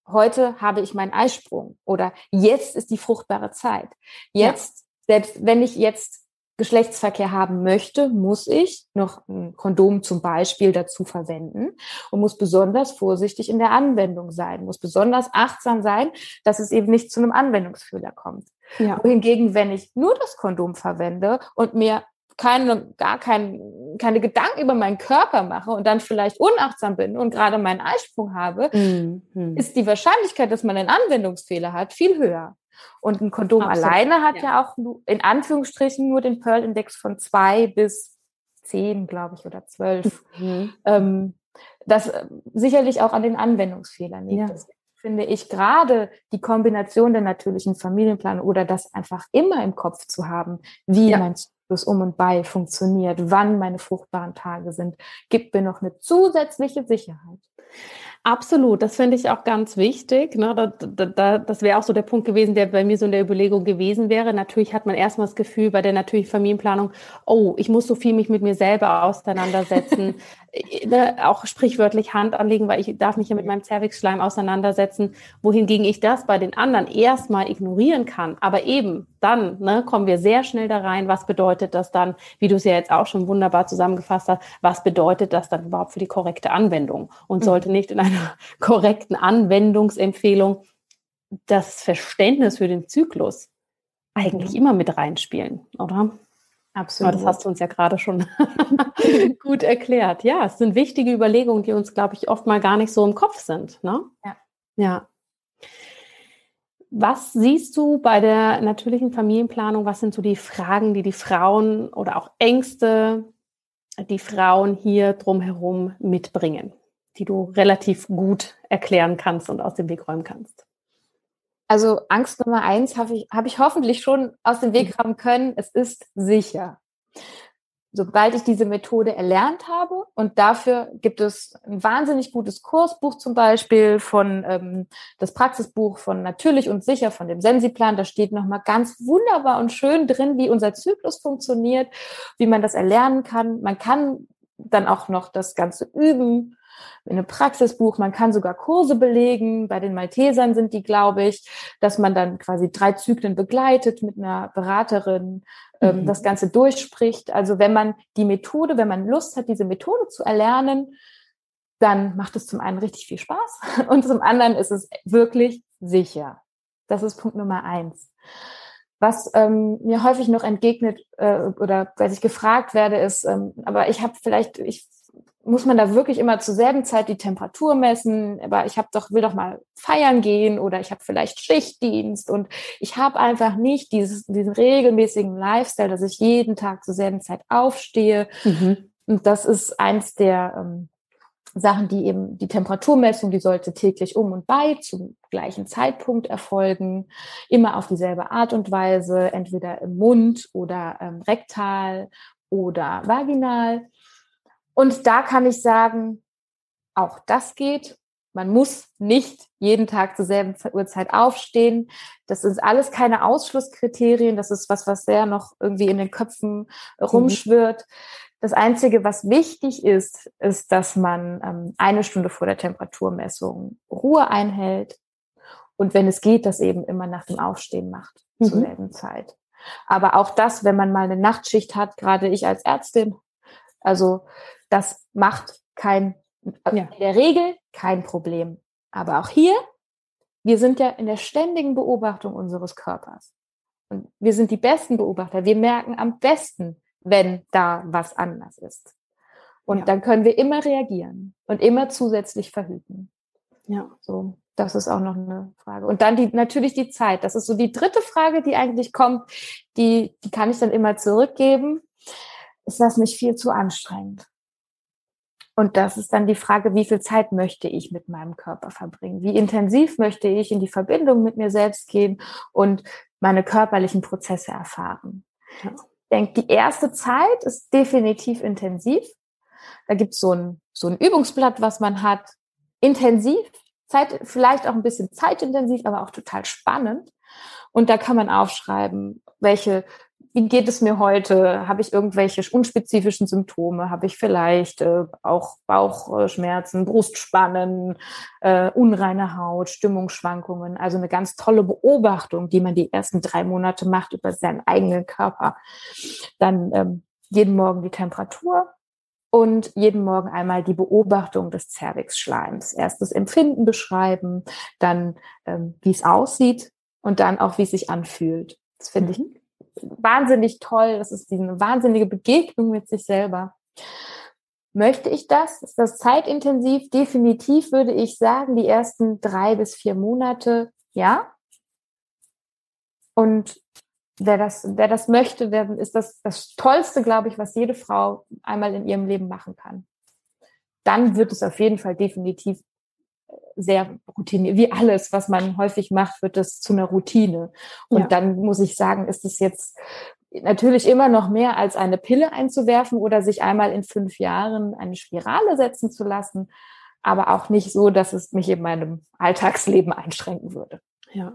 heute habe ich meinen Eisprung oder jetzt ist die fruchtbare Zeit. Jetzt, ja. selbst wenn ich jetzt Geschlechtsverkehr haben möchte, muss ich noch ein Kondom zum Beispiel dazu verwenden und muss besonders vorsichtig in der Anwendung sein, muss besonders achtsam sein, dass es eben nicht zu einem Anwendungsfehler kommt. Ja. Wohingegen, wenn ich nur das Kondom verwende und mir keine, gar kein, keine Gedanken über meinen Körper mache und dann vielleicht unachtsam bin und gerade meinen Eisprung habe, mhm. ist die Wahrscheinlichkeit, dass man einen Anwendungsfehler hat, viel höher. Und ein Kondom Absolut, alleine hat ja. ja. auch in Anführungsstrichen nur den Pearl-Index von zwei bis zehn, glaube ich, oder zwölf. Mhm. Ähm, das äh, sicherlich auch an den Anwendungsfehlern liegt. Ja. finde ich gerade die Kombination der natürlichen Familienplanung oder das einfach immer im Kopf zu haben, wie ja. mein das Um und Bei funktioniert, wann meine fruchtbaren Tage sind, gibt mir noch eine zusätzliche Sicherheit. Absolut, das finde ich auch ganz wichtig. Ne? Da, da, da, das wäre auch so der Punkt gewesen, der bei mir so in der Überlegung gewesen wäre. Natürlich hat man erstmal das Gefühl bei der natürlichen Familienplanung, oh, ich muss so viel mich mit mir selber auseinandersetzen, äh, ne? auch sprichwörtlich Hand anlegen, weil ich darf mich ja mit meinem Zervixschleim auseinandersetzen, wohingegen ich das bei den anderen erstmal ignorieren kann. Aber eben dann ne, kommen wir sehr schnell da rein, was bedeutet das dann, wie du es ja jetzt auch schon wunderbar zusammengefasst hast, was bedeutet das dann überhaupt für die korrekte Anwendung und mhm. sollte nicht in einer korrekten Anwendungsempfehlung das Verständnis für den Zyklus eigentlich immer mit reinspielen, oder? Absolut. Aber das hast du uns ja gerade schon gut erklärt. Ja, es sind wichtige Überlegungen, die uns, glaube ich, oft mal gar nicht so im Kopf sind. Ne? Ja. Ja. Was siehst du bei der natürlichen Familienplanung? Was sind so die Fragen, die die Frauen oder auch Ängste, die Frauen hier drumherum mitbringen? Die du relativ gut erklären kannst und aus dem Weg räumen kannst? Also Angst Nummer eins habe ich, hab ich hoffentlich schon aus dem Weg mhm. räumen können. Es ist sicher. Sobald ich diese Methode erlernt habe und dafür gibt es ein wahnsinnig gutes Kursbuch zum Beispiel von ähm, das Praxisbuch von Natürlich und Sicher von dem Sensiplan. Da steht nochmal ganz wunderbar und schön drin, wie unser Zyklus funktioniert, wie man das erlernen kann. Man kann dann auch noch das Ganze üben in einem Praxisbuch. Man kann sogar Kurse belegen. Bei den Maltesern sind die, glaube ich, dass man dann quasi drei Zyklen begleitet mit einer Beraterin, ähm, mhm. das Ganze durchspricht. Also wenn man die Methode, wenn man Lust hat, diese Methode zu erlernen, dann macht es zum einen richtig viel Spaß und zum anderen ist es wirklich sicher. Das ist Punkt Nummer eins. Was ähm, mir häufig noch entgegnet äh, oder weil ich gefragt werde, ist, ähm, aber ich habe vielleicht, ich muss man da wirklich immer zur selben Zeit die Temperatur messen, aber ich habe doch will doch mal feiern gehen oder ich habe vielleicht Schichtdienst und ich habe einfach nicht dieses, diesen regelmäßigen Lifestyle, dass ich jeden Tag zur selben Zeit aufstehe. Mhm. Und das ist eins der ähm, Sachen, die eben die Temperaturmessung, die sollte täglich um und bei zum gleichen Zeitpunkt erfolgen, immer auf dieselbe Art und Weise, entweder im Mund oder ähm, rektal oder vaginal. Und da kann ich sagen, auch das geht. Man muss nicht jeden Tag zur selben Uhrzeit aufstehen. Das sind alles keine Ausschlusskriterien. Das ist was, was sehr noch irgendwie in den Köpfen mhm. rumschwirrt. Das Einzige, was wichtig ist, ist, dass man ähm, eine Stunde vor der Temperaturmessung Ruhe einhält und wenn es geht, das eben immer nach dem Aufstehen macht mhm. zur selben Zeit. Aber auch das, wenn man mal eine Nachtschicht hat, gerade ich als Ärztin, also das macht kein, ja. in der Regel kein Problem. Aber auch hier, wir sind ja in der ständigen Beobachtung unseres Körpers. Und wir sind die besten Beobachter. Wir merken am besten, wenn da was anders ist. Und ja. dann können wir immer reagieren und immer zusätzlich verhüten. Ja. So, das ist auch noch eine Frage. Und dann die, natürlich die Zeit. Das ist so die dritte Frage, die eigentlich kommt. Die, die kann ich dann immer zurückgeben. Ist das nicht viel zu anstrengend? Und das ist dann die Frage, wie viel Zeit möchte ich mit meinem Körper verbringen? Wie intensiv möchte ich in die Verbindung mit mir selbst gehen und meine körperlichen Prozesse erfahren? Ja. Ich denke, die erste Zeit ist definitiv intensiv. Da gibt es so ein, so ein Übungsblatt, was man hat. Intensiv, Zeit, vielleicht auch ein bisschen zeitintensiv, aber auch total spannend. Und da kann man aufschreiben, welche wie geht es mir heute? Habe ich irgendwelche unspezifischen Symptome? Habe ich vielleicht äh, auch Bauchschmerzen, Brustspannen, äh, unreine Haut, Stimmungsschwankungen? Also eine ganz tolle Beobachtung, die man die ersten drei Monate macht über seinen eigenen Körper. Dann ähm, jeden Morgen die Temperatur und jeden Morgen einmal die Beobachtung des Cervixschleims. Erst das Empfinden beschreiben, dann ähm, wie es aussieht und dann auch, wie es sich anfühlt. Das finde ich mhm wahnsinnig toll. Das ist eine wahnsinnige Begegnung mit sich selber. Möchte ich das? Ist das zeitintensiv? Definitiv würde ich sagen, die ersten drei bis vier Monate, ja. Und wer das, wer das möchte, wer, ist das das Tollste, glaube ich, was jede Frau einmal in ihrem Leben machen kann. Dann wird es auf jeden Fall definitiv sehr routiniert. Wie alles, was man häufig macht, wird es zu einer Routine. Und ja. dann muss ich sagen, ist es jetzt natürlich immer noch mehr als eine Pille einzuwerfen oder sich einmal in fünf Jahren eine Spirale setzen zu lassen. aber auch nicht so, dass es mich in meinem Alltagsleben einschränken würde. Ja.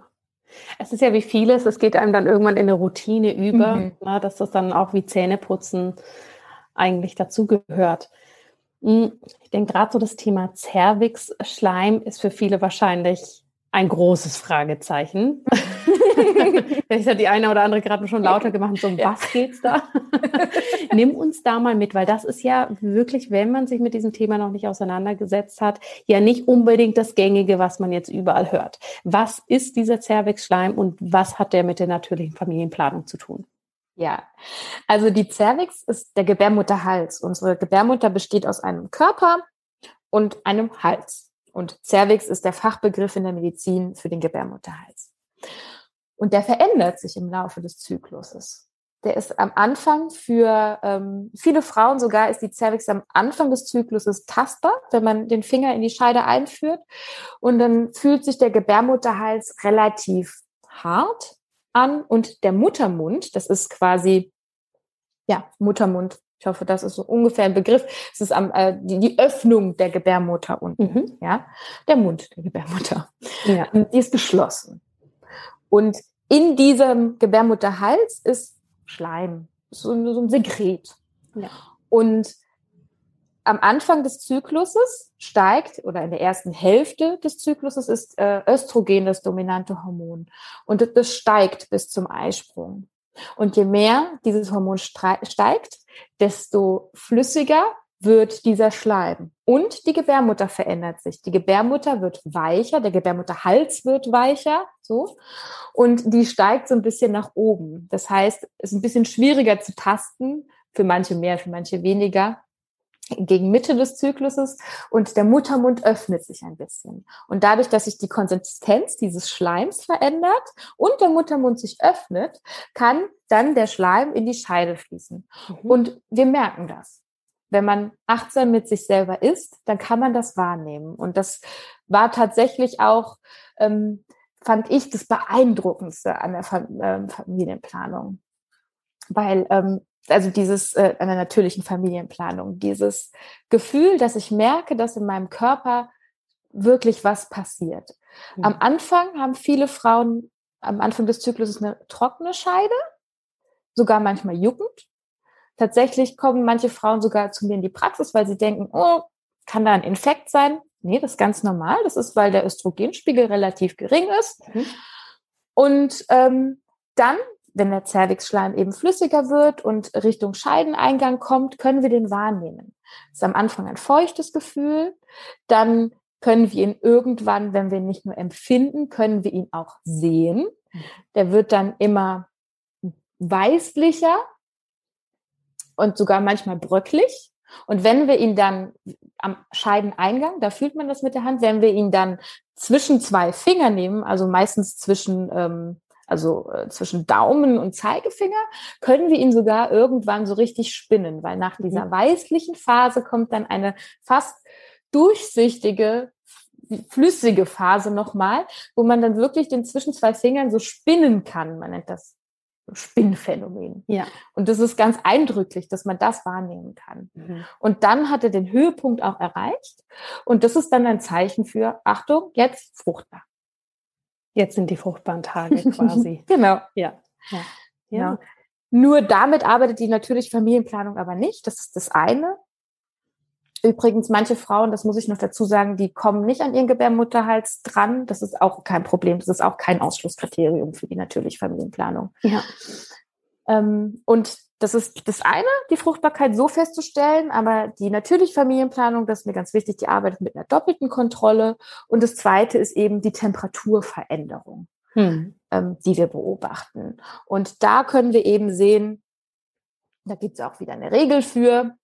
Es ist ja wie vieles, es geht einem dann irgendwann in eine Routine über, mhm. na, dass das dann auch wie Zähneputzen eigentlich dazugehört. Hm, ich denke, gerade so das Thema Zervix-Schleim ist für viele wahrscheinlich ein großes Fragezeichen. Vielleicht hat die eine oder andere gerade schon lauter gemacht, so um ja. was geht's da? Nimm uns da mal mit, weil das ist ja wirklich, wenn man sich mit diesem Thema noch nicht auseinandergesetzt hat, ja nicht unbedingt das Gängige, was man jetzt überall hört. Was ist dieser Zervix-Schleim und was hat der mit der natürlichen Familienplanung zu tun? Ja, also die Cervix ist der Gebärmutterhals. Unsere Gebärmutter besteht aus einem Körper und einem Hals. Und Cervix ist der Fachbegriff in der Medizin für den Gebärmutterhals. Und der verändert sich im Laufe des Zykluses. Der ist am Anfang für ähm, viele Frauen sogar ist die Cervix am Anfang des Zykluses tastbar, wenn man den Finger in die Scheide einführt. Und dann fühlt sich der Gebärmutterhals relativ hart an und der Muttermund, das ist quasi, ja, Muttermund. Ich hoffe, das ist so ungefähr ein Begriff. Es ist am, äh, die, die Öffnung der Gebärmutter unten, mhm. ja, der Mund der Gebärmutter. Ja. Die ist geschlossen. Und in diesem Gebärmutterhals ist Schleim, so, so ein Sekret. Ja. Und am Anfang des Zykluses steigt oder in der ersten Hälfte des Zykluses ist äh, Östrogen das dominante Hormon und das steigt bis zum Eisprung. Und je mehr dieses Hormon steigt, desto flüssiger wird dieser Schleim. Und die Gebärmutter verändert sich. Die Gebärmutter wird weicher, der Gebärmutterhals wird weicher, so. Und die steigt so ein bisschen nach oben. Das heißt, es ist ein bisschen schwieriger zu tasten, für manche mehr, für manche weniger gegen Mitte des Zykluses und der Muttermund öffnet sich ein bisschen. Und dadurch, dass sich die Konsistenz dieses Schleims verändert und der Muttermund sich öffnet, kann dann der Schleim in die Scheide fließen. Mhm. Und wir merken das. Wenn man achtsam mit sich selber ist, dann kann man das wahrnehmen. Und das war tatsächlich auch, ähm, fand ich, das Beeindruckendste an der ähm, Familienplanung. Weil ähm, also dieses äh, einer natürlichen Familienplanung, dieses Gefühl, dass ich merke, dass in meinem Körper wirklich was passiert. Mhm. Am Anfang haben viele Frauen am Anfang des Zyklus eine trockene Scheide, sogar manchmal juckend. Tatsächlich kommen manche Frauen sogar zu mir in die Praxis, weil sie denken, oh, kann da ein Infekt sein? Nee, das ist ganz normal. Das ist, weil der Östrogenspiegel relativ gering ist. Mhm. Und ähm, dann wenn der Zervixschleim eben flüssiger wird und Richtung Scheideneingang kommt, können wir den wahrnehmen. Das ist am Anfang ein feuchtes Gefühl, dann können wir ihn irgendwann, wenn wir ihn nicht nur empfinden, können wir ihn auch sehen. Der wird dann immer weißlicher und sogar manchmal bröcklich. Und wenn wir ihn dann am Scheideneingang, da fühlt man das mit der Hand, wenn wir ihn dann zwischen zwei Finger nehmen, also meistens zwischen ähm, also äh, zwischen Daumen und Zeigefinger, können wir ihn sogar irgendwann so richtig spinnen, weil nach mhm. dieser mhm. weißlichen Phase kommt dann eine fast durchsichtige flüssige Phase nochmal, wo man dann wirklich den zwischen zwei Fingern so spinnen kann. Man nennt das Spinnphänomen. Ja. Und das ist ganz eindrücklich, dass man das wahrnehmen kann. Mhm. Und dann hat er den Höhepunkt auch erreicht. Und das ist dann ein Zeichen für, Achtung, jetzt fruchtbar. Jetzt sind die fruchtbaren Tage quasi. genau. Ja. ja. ja. Nur damit arbeitet die natürliche Familienplanung aber nicht. Das ist das eine. Übrigens, manche Frauen, das muss ich noch dazu sagen, die kommen nicht an ihren Gebärmutterhals dran. Das ist auch kein Problem. Das ist auch kein Ausschlusskriterium für die natürliche Familienplanung. Ja. Ähm, und das ist das eine, die Fruchtbarkeit so festzustellen, aber die natürliche Familienplanung, das ist mir ganz wichtig, die arbeitet mit einer doppelten Kontrolle. Und das zweite ist eben die Temperaturveränderung, hm. ähm, die wir beobachten. Und da können wir eben sehen, da gibt es auch wieder eine Regel für,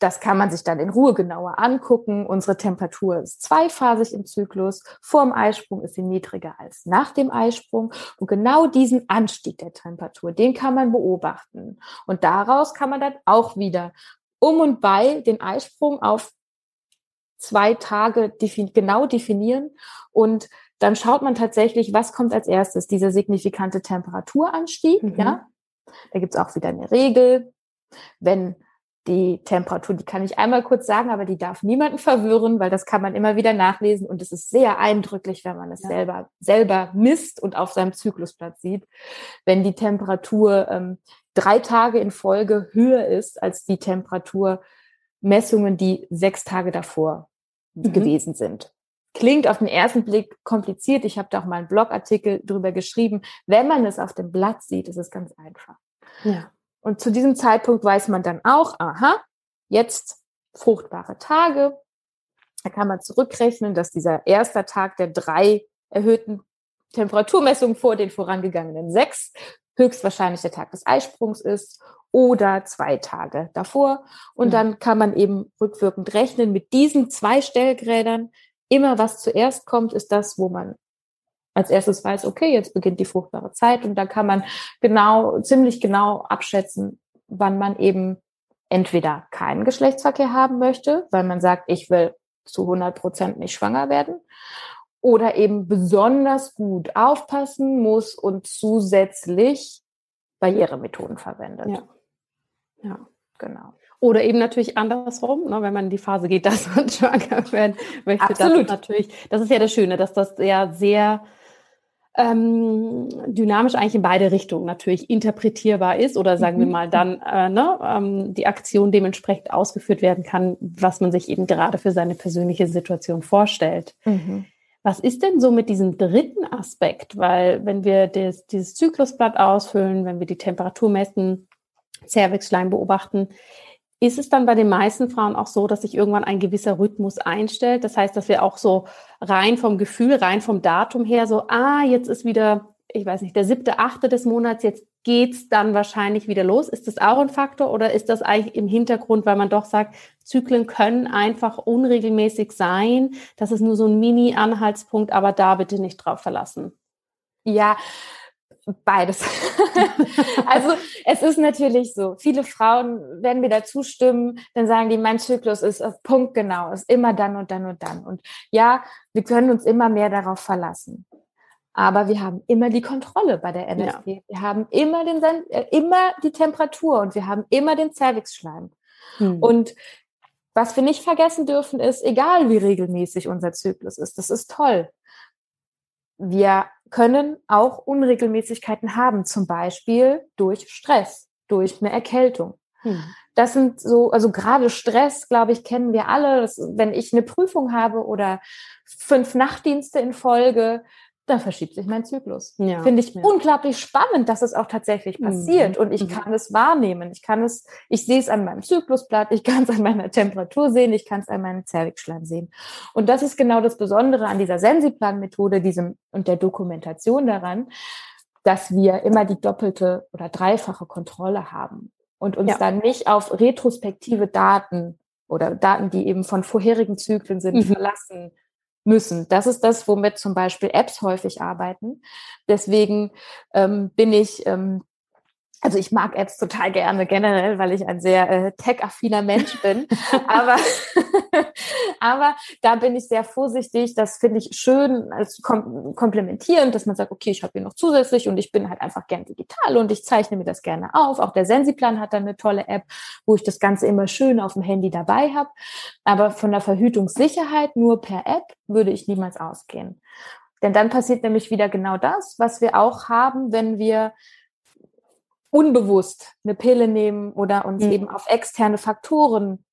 das kann man sich dann in Ruhe genauer angucken. Unsere Temperatur ist zweiphasig im Zyklus. Vor dem Eisprung ist sie niedriger als nach dem Eisprung. Und genau diesen Anstieg der Temperatur, den kann man beobachten. Und daraus kann man dann auch wieder um und bei den Eisprung auf zwei Tage defin genau definieren. Und dann schaut man tatsächlich, was kommt als erstes? Dieser signifikante Temperaturanstieg. Mhm. Ja, da gibt's auch wieder eine Regel. Wenn die Temperatur, die kann ich einmal kurz sagen, aber die darf niemanden verwirren, weil das kann man immer wieder nachlesen und es ist sehr eindrücklich, wenn man es ja. selber, selber misst und auf seinem Zyklusblatt sieht. Wenn die Temperatur ähm, drei Tage in Folge höher ist als die Temperaturmessungen, die sechs Tage davor mhm. gewesen sind. Klingt auf den ersten Blick kompliziert. Ich habe da auch mal einen Blogartikel drüber geschrieben. Wenn man es auf dem Blatt sieht, ist es ganz einfach. Ja. Und zu diesem Zeitpunkt weiß man dann auch, aha, jetzt fruchtbare Tage. Da kann man zurückrechnen, dass dieser erste Tag der drei erhöhten Temperaturmessungen vor den vorangegangenen sechs höchstwahrscheinlich der Tag des Eisprungs ist oder zwei Tage davor. Und mhm. dann kann man eben rückwirkend rechnen mit diesen zwei Stellgrädern. Immer was zuerst kommt, ist das, wo man als erstes weiß, okay, jetzt beginnt die fruchtbare Zeit und da kann man genau, ziemlich genau abschätzen, wann man eben entweder keinen Geschlechtsverkehr haben möchte, weil man sagt, ich will zu 100 Prozent nicht schwanger werden oder eben besonders gut aufpassen muss und zusätzlich Barrieremethoden verwendet. Ja, ja. genau. Oder eben natürlich andersrum, ne, wenn man in die Phase geht, dass man schwanger werden möchte. Absolut. Das natürlich, das ist ja das Schöne, dass das ja sehr ähm, dynamisch eigentlich in beide Richtungen natürlich interpretierbar ist oder sagen mhm. wir mal dann äh, ne, ähm, die Aktion dementsprechend ausgeführt werden kann, was man sich eben gerade für seine persönliche Situation vorstellt. Mhm. Was ist denn so mit diesem dritten Aspekt? Weil wenn wir das, dieses Zyklusblatt ausfüllen, wenn wir die Temperatur messen, Cervixschleim beobachten, ist es dann bei den meisten Frauen auch so, dass sich irgendwann ein gewisser Rhythmus einstellt? Das heißt, dass wir auch so rein vom Gefühl, rein vom Datum her so, ah, jetzt ist wieder, ich weiß nicht, der siebte, achte des Monats, jetzt geht's dann wahrscheinlich wieder los. Ist das auch ein Faktor oder ist das eigentlich im Hintergrund, weil man doch sagt, Zyklen können einfach unregelmäßig sein? Das ist nur so ein Mini-Anhaltspunkt, aber da bitte nicht drauf verlassen. Ja, Beides. also es ist natürlich so, viele Frauen werden mir da zustimmen, dann sagen die, mein Zyklus ist auf Punkt genau, ist immer dann und dann und dann. Und ja, wir können uns immer mehr darauf verlassen. Aber wir haben immer die Kontrolle bei der NSP. Ja. Wir haben immer, den, äh, immer die Temperatur und wir haben immer den Cervixschleim. Hm. Und was wir nicht vergessen dürfen, ist, egal wie regelmäßig unser Zyklus ist, das ist toll. Wir können auch Unregelmäßigkeiten haben, zum Beispiel durch Stress, durch eine Erkältung. Hm. Das sind so, also gerade Stress, glaube ich, kennen wir alle. Das, wenn ich eine Prüfung habe oder fünf Nachtdienste in Folge, da verschiebt sich mein Zyklus. Ja, Finde ich ja. unglaublich spannend, dass es auch tatsächlich mhm. passiert mhm. und ich mhm. kann es wahrnehmen. Ich kann es, ich sehe es an meinem Zyklusblatt, ich kann es an meiner Temperatur sehen, ich kann es an meinem Zervixschleim sehen. Und das ist genau das Besondere an dieser Sensiplan-Methode, diesem und der Dokumentation daran, dass wir immer die doppelte oder dreifache Kontrolle haben und uns ja. dann nicht auf retrospektive Daten oder Daten, die eben von vorherigen Zyklen sind, mhm. verlassen müssen. Das ist das, womit zum Beispiel Apps häufig arbeiten. Deswegen ähm, bin ich ähm, also ich mag Apps total gerne generell, weil ich ein sehr äh, tech-affiner Mensch bin. aber, aber da bin ich sehr vorsichtig. Das finde ich schön als kom komplementierend, dass man sagt, okay, ich habe hier noch zusätzlich und ich bin halt einfach gern digital und ich zeichne mir das gerne auf. Auch der Sensiplan hat da eine tolle App, wo ich das Ganze immer schön auf dem Handy dabei habe. Aber von der Verhütungssicherheit nur per App würde ich niemals ausgehen. Denn dann passiert nämlich wieder genau das, was wir auch haben, wenn wir unbewusst eine Pille nehmen oder uns mhm. eben auf externe Faktoren,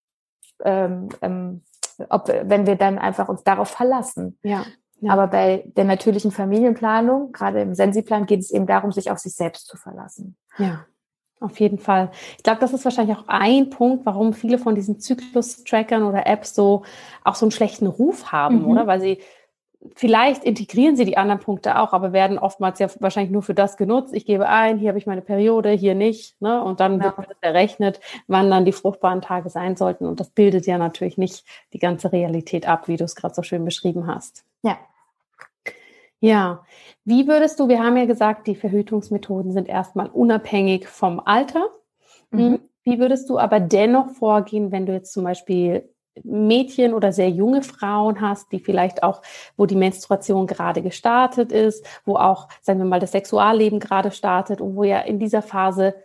ähm, ähm, ob, wenn wir dann einfach uns darauf verlassen. Ja, ja. Aber bei der natürlichen Familienplanung, gerade im Sensiplan, geht es eben darum, sich auf sich selbst zu verlassen. Ja. Auf jeden Fall. Ich glaube, das ist wahrscheinlich auch ein Punkt, warum viele von diesen Zyklus-Trackern oder Apps so auch so einen schlechten Ruf haben, mhm. oder? Weil sie vielleicht integrieren sie die anderen Punkte auch, aber werden oftmals ja wahrscheinlich nur für das genutzt. Ich gebe ein, hier habe ich meine Periode, hier nicht. Ne? Und dann ja. wird errechnet, wann dann die fruchtbaren Tage sein sollten. Und das bildet ja natürlich nicht die ganze Realität ab, wie du es gerade so schön beschrieben hast. Ja. Ja, wie würdest du, wir haben ja gesagt, die Verhütungsmethoden sind erstmal unabhängig vom Alter. Mhm. Wie würdest du aber dennoch vorgehen, wenn du jetzt zum Beispiel Mädchen oder sehr junge Frauen hast, die vielleicht auch, wo die Menstruation gerade gestartet ist, wo auch, sagen wir mal, das Sexualleben gerade startet und wo ja in dieser Phase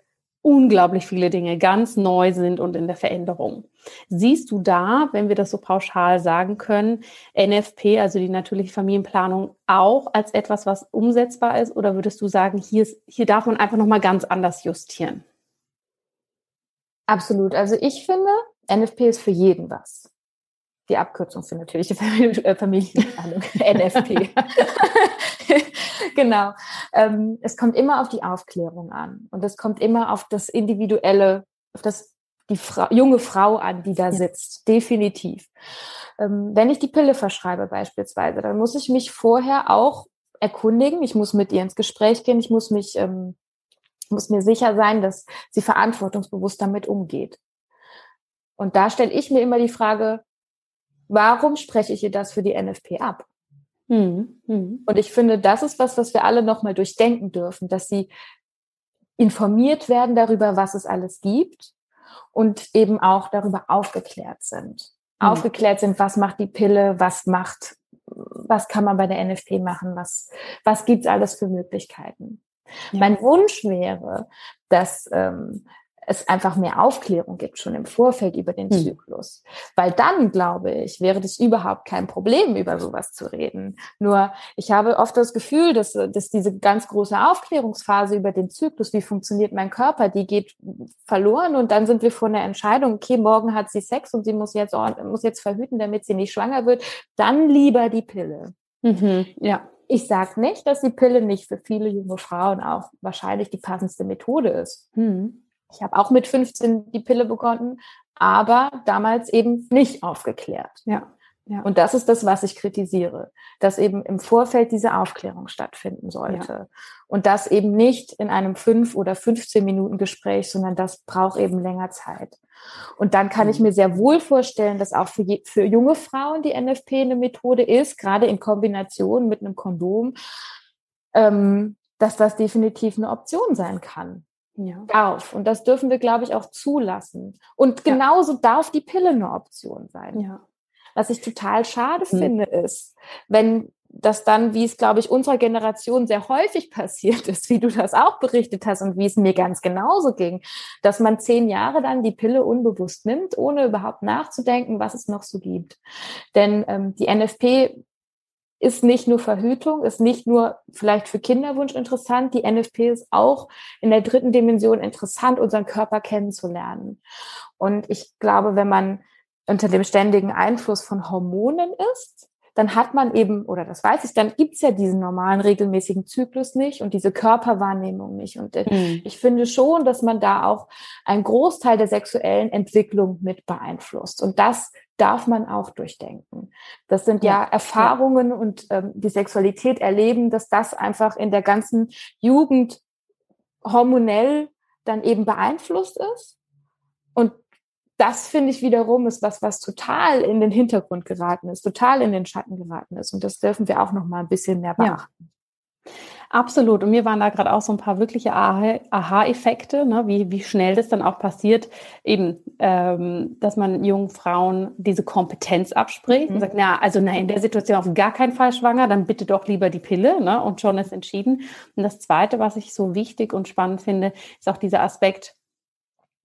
unglaublich viele Dinge ganz neu sind und in der Veränderung. Siehst du da, wenn wir das so pauschal sagen können, NFP, also die natürliche Familienplanung, auch als etwas, was umsetzbar ist? Oder würdest du sagen, hier, ist, hier darf man einfach nochmal ganz anders justieren? Absolut. Also ich finde, NFP ist für jeden was. Die Abkürzung für natürliche äh, Familienplanung, NFP. genau. Ähm, es kommt immer auf die Aufklärung an und es kommt immer auf das individuelle, auf das die Fra junge Frau an, die da ja. sitzt. Definitiv. Ähm, wenn ich die Pille verschreibe beispielsweise, dann muss ich mich vorher auch erkundigen. Ich muss mit ihr ins Gespräch gehen. Ich muss mich, ähm, muss mir sicher sein, dass sie verantwortungsbewusst damit umgeht. Und da stelle ich mir immer die Frage, warum spreche ich ihr das für die NFP ab? Mhm. Mhm. Und ich finde, das ist was, was wir alle nochmal durchdenken dürfen, dass sie informiert werden darüber, was es alles gibt und eben auch darüber aufgeklärt sind. Mhm. Aufgeklärt sind, was macht die Pille, was macht, was kann man bei der NFP machen, was, was gibt's alles für Möglichkeiten. Ja. Mein Wunsch wäre, dass ähm, es einfach mehr Aufklärung gibt, schon im Vorfeld über den hm. Zyklus. Weil dann, glaube ich, wäre das überhaupt kein Problem, über sowas zu reden. Nur ich habe oft das Gefühl, dass, dass diese ganz große Aufklärungsphase über den Zyklus, wie funktioniert mein Körper, die geht verloren und dann sind wir vor einer Entscheidung, okay, morgen hat sie Sex und sie muss jetzt, muss jetzt verhüten, damit sie nicht schwanger wird, dann lieber die Pille. Mhm, ja. Ich sage nicht, dass die Pille nicht für viele junge Frauen auch wahrscheinlich die passendste Methode ist. Mhm. Ich habe auch mit 15 die Pille begonnen, aber damals eben nicht aufgeklärt. Ja. Ja. Und das ist das, was ich kritisiere, dass eben im Vorfeld diese Aufklärung stattfinden sollte. Ja. Und das eben nicht in einem fünf oder 15 Minuten Gespräch, sondern das braucht eben länger Zeit. Und dann kann ich mhm. mir sehr wohl vorstellen, dass auch für, je, für junge Frauen die NFP eine Methode ist, gerade in Kombination mit einem Kondom, ähm, dass das definitiv eine Option sein kann ja. darf. Und das dürfen wir, glaube ich, auch zulassen. Und genauso ja. darf die Pille eine Option sein. Ja. Was ich total schade mhm. finde, ist, wenn das dann, wie es, glaube ich, unserer Generation sehr häufig passiert ist, wie du das auch berichtet hast und wie es mir ganz genauso ging, dass man zehn Jahre dann die Pille unbewusst nimmt, ohne überhaupt nachzudenken, was es noch so gibt. Denn ähm, die NFP ist nicht nur Verhütung, ist nicht nur vielleicht für Kinderwunsch interessant, die NFP ist auch in der dritten Dimension interessant, unseren Körper kennenzulernen. Und ich glaube, wenn man unter dem ständigen Einfluss von Hormonen ist, dann hat man eben, oder das weiß ich, dann gibt's ja diesen normalen regelmäßigen Zyklus nicht und diese Körperwahrnehmung nicht. Und mhm. ich finde schon, dass man da auch einen Großteil der sexuellen Entwicklung mit beeinflusst. Und das darf man auch durchdenken. Das sind ja, ja Erfahrungen ja. und ähm, die Sexualität erleben, dass das einfach in der ganzen Jugend hormonell dann eben beeinflusst ist. Und das finde ich wiederum ist was, was total in den Hintergrund geraten ist, total in den Schatten geraten ist. Und das dürfen wir auch noch mal ein bisschen mehr beachten. Absolut. Und mir waren da gerade auch so ein paar wirkliche Aha-Effekte, ne? wie, wie schnell das dann auch passiert, eben, ähm, dass man jungen Frauen diese Kompetenz abspricht mhm. und sagt, na, also na, in der Situation auf gar keinen Fall schwanger, dann bitte doch lieber die Pille, ne? Und schon ist entschieden. Und das Zweite, was ich so wichtig und spannend finde, ist auch dieser Aspekt,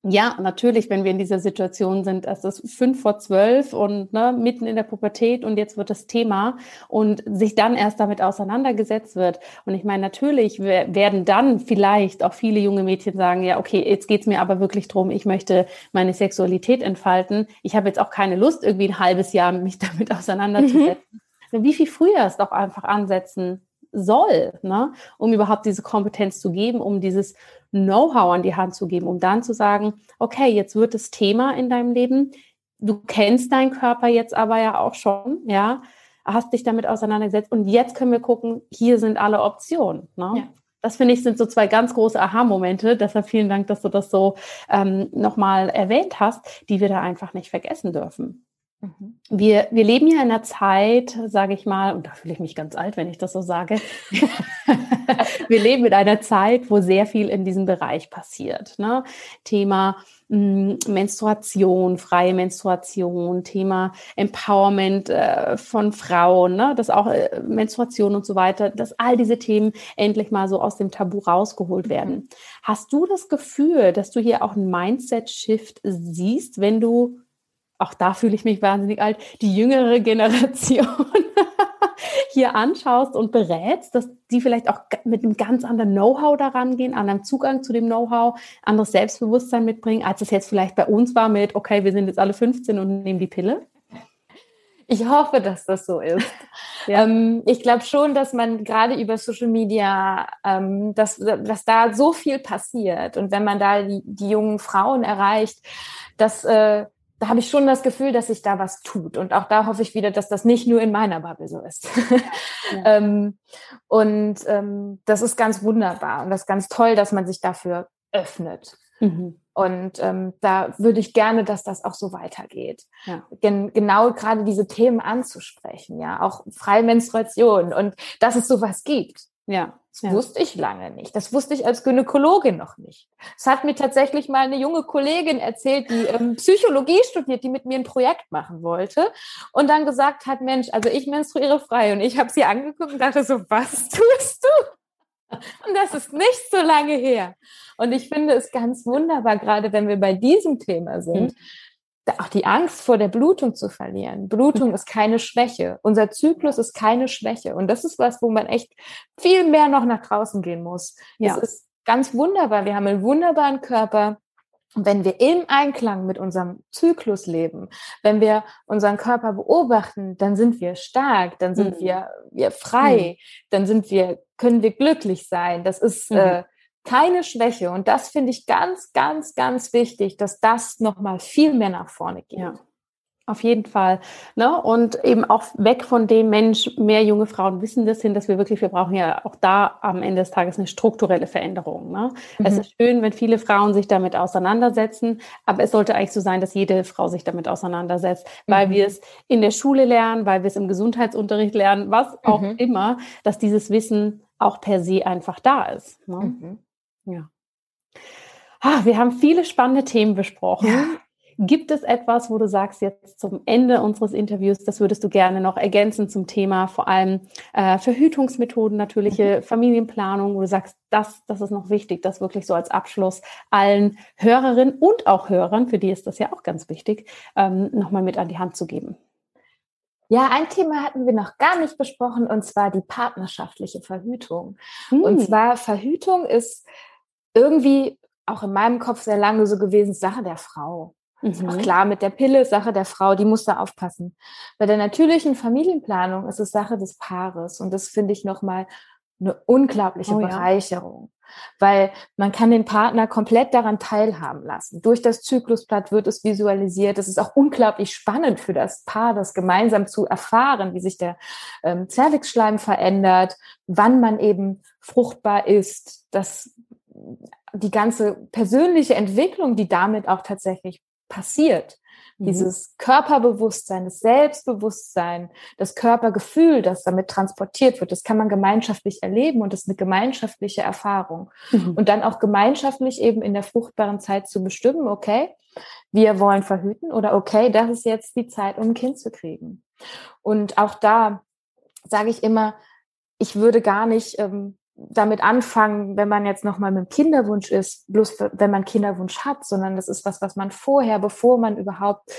ja, natürlich, wenn wir in dieser Situation sind, es ist fünf vor zwölf und ne, mitten in der Pubertät und jetzt wird das Thema und sich dann erst damit auseinandergesetzt wird. Und ich meine, natürlich werden dann vielleicht auch viele junge Mädchen sagen, ja, okay, jetzt geht's mir aber wirklich drum, ich möchte meine Sexualität entfalten. Ich habe jetzt auch keine Lust, irgendwie ein halbes Jahr mich damit auseinanderzusetzen. Mhm. Wie viel früher es doch einfach ansetzen soll, ne? um überhaupt diese Kompetenz zu geben, um dieses Know-how an die Hand zu geben, um dann zu sagen, okay, jetzt wird das Thema in deinem Leben, du kennst deinen Körper jetzt aber ja auch schon, ja, hast dich damit auseinandergesetzt und jetzt können wir gucken, hier sind alle Optionen. Ne? Ja. Das finde ich sind so zwei ganz große Aha-Momente. Deshalb vielen Dank, dass du das so ähm, nochmal erwähnt hast, die wir da einfach nicht vergessen dürfen. Mhm. Wir, wir leben ja in einer Zeit, sage ich mal, und da fühle ich mich ganz alt, wenn ich das so sage. wir leben in einer Zeit, wo sehr viel in diesem Bereich passiert. Ne? Thema mh, hm, Menstruation, freie Menstruation, Thema Empowerment äh, von Frauen, ne? dass auch äh, Menstruation und so weiter, dass all diese Themen endlich mal so aus dem Tabu rausgeholt werden. Hast du das Gefühl, dass du hier auch einen Mindset-Shift siehst, wenn du auch da fühle ich mich wahnsinnig alt, die jüngere Generation hier anschaust und berätst, dass die vielleicht auch mit einem ganz anderen Know-how daran gehen, anderen Zugang zu dem Know-how, anderes Selbstbewusstsein mitbringen, als es jetzt vielleicht bei uns war mit, okay, wir sind jetzt alle 15 und nehmen die Pille? Ich hoffe, dass das so ist. ja. ähm, ich glaube schon, dass man gerade über Social Media, ähm, dass, dass da so viel passiert und wenn man da die, die jungen Frauen erreicht, dass äh, da habe ich schon das Gefühl, dass sich da was tut. Und auch da hoffe ich wieder, dass das nicht nur in meiner Bubble so ist. Ja, ähm, und ähm, das ist ganz wunderbar und das ist ganz toll, dass man sich dafür öffnet. Mhm. Und ähm, da würde ich gerne, dass das auch so weitergeht. Ja. Gen genau gerade diese Themen anzusprechen, ja, auch freie Menstruation und dass es sowas gibt. Ja. Das ja. wusste ich lange nicht. Das wusste ich als Gynäkologin noch nicht. Es hat mir tatsächlich mal eine junge Kollegin erzählt, die ähm, Psychologie studiert, die mit mir ein Projekt machen wollte und dann gesagt hat, Mensch, also ich menstruiere frei und ich habe sie angeguckt und dachte so, was tust du? Und das ist nicht so lange her. Und ich finde es ganz wunderbar, gerade wenn wir bei diesem Thema sind, mhm auch die Angst vor der Blutung zu verlieren. Blutung ist keine Schwäche. Unser Zyklus ist keine Schwäche. Und das ist was, wo man echt viel mehr noch nach draußen gehen muss. Ja. Es ist ganz wunderbar. Wir haben einen wunderbaren Körper. Und wenn wir im Einklang mit unserem Zyklus leben, wenn wir unseren Körper beobachten, dann sind wir stark, dann sind mhm. wir, wir frei, mhm. dann sind wir, können wir glücklich sein. Das ist, mhm. äh, keine Schwäche. Und das finde ich ganz, ganz, ganz wichtig, dass das nochmal viel mehr nach vorne geht. Ja. Auf jeden Fall. Ne? Und eben auch weg von dem Mensch, mehr junge Frauen wissen das hin, dass wir wirklich, wir brauchen ja auch da am Ende des Tages eine strukturelle Veränderung. Ne? Mhm. Es ist schön, wenn viele Frauen sich damit auseinandersetzen, aber es sollte eigentlich so sein, dass jede Frau sich damit auseinandersetzt, weil mhm. wir es in der Schule lernen, weil wir es im Gesundheitsunterricht lernen, was auch mhm. immer, dass dieses Wissen auch per se einfach da ist. Ne? Ja. Ah, wir haben viele spannende Themen besprochen. Ja. Gibt es etwas, wo du sagst, jetzt zum Ende unseres Interviews, das würdest du gerne noch ergänzen zum Thema vor allem äh, Verhütungsmethoden, natürliche mhm. Familienplanung, wo du sagst, das, das ist noch wichtig, das wirklich so als Abschluss allen Hörerinnen und auch Hörern, für die ist das ja auch ganz wichtig, ähm, nochmal mit an die Hand zu geben? Ja, ein Thema hatten wir noch gar nicht besprochen, und zwar die partnerschaftliche Verhütung. Hm. Und zwar Verhütung ist irgendwie auch in meinem Kopf sehr lange so gewesen, Sache der Frau. Mhm. Auch klar, mit der Pille Sache der Frau, die muss da aufpassen. Bei der natürlichen Familienplanung ist es Sache des Paares und das finde ich nochmal eine unglaubliche oh, Bereicherung. Ja. Weil man kann den Partner komplett daran teilhaben lassen. Durch das Zyklusblatt wird es visualisiert. Es ist auch unglaublich spannend für das Paar, das gemeinsam zu erfahren, wie sich der ähm, Zervixschleim verändert, wann man eben fruchtbar ist. Das die ganze persönliche Entwicklung, die damit auch tatsächlich passiert. Mhm. Dieses Körperbewusstsein, das Selbstbewusstsein, das Körpergefühl, das damit transportiert wird, das kann man gemeinschaftlich erleben und das ist eine gemeinschaftliche Erfahrung. Mhm. Und dann auch gemeinschaftlich eben in der fruchtbaren Zeit zu bestimmen, okay, wir wollen verhüten oder okay, das ist jetzt die Zeit, um ein Kind zu kriegen. Und auch da sage ich immer, ich würde gar nicht ähm, damit anfangen, wenn man jetzt nochmal mit dem Kinderwunsch ist, bloß wenn man Kinderwunsch hat, sondern das ist was, was man vorher, bevor man überhaupt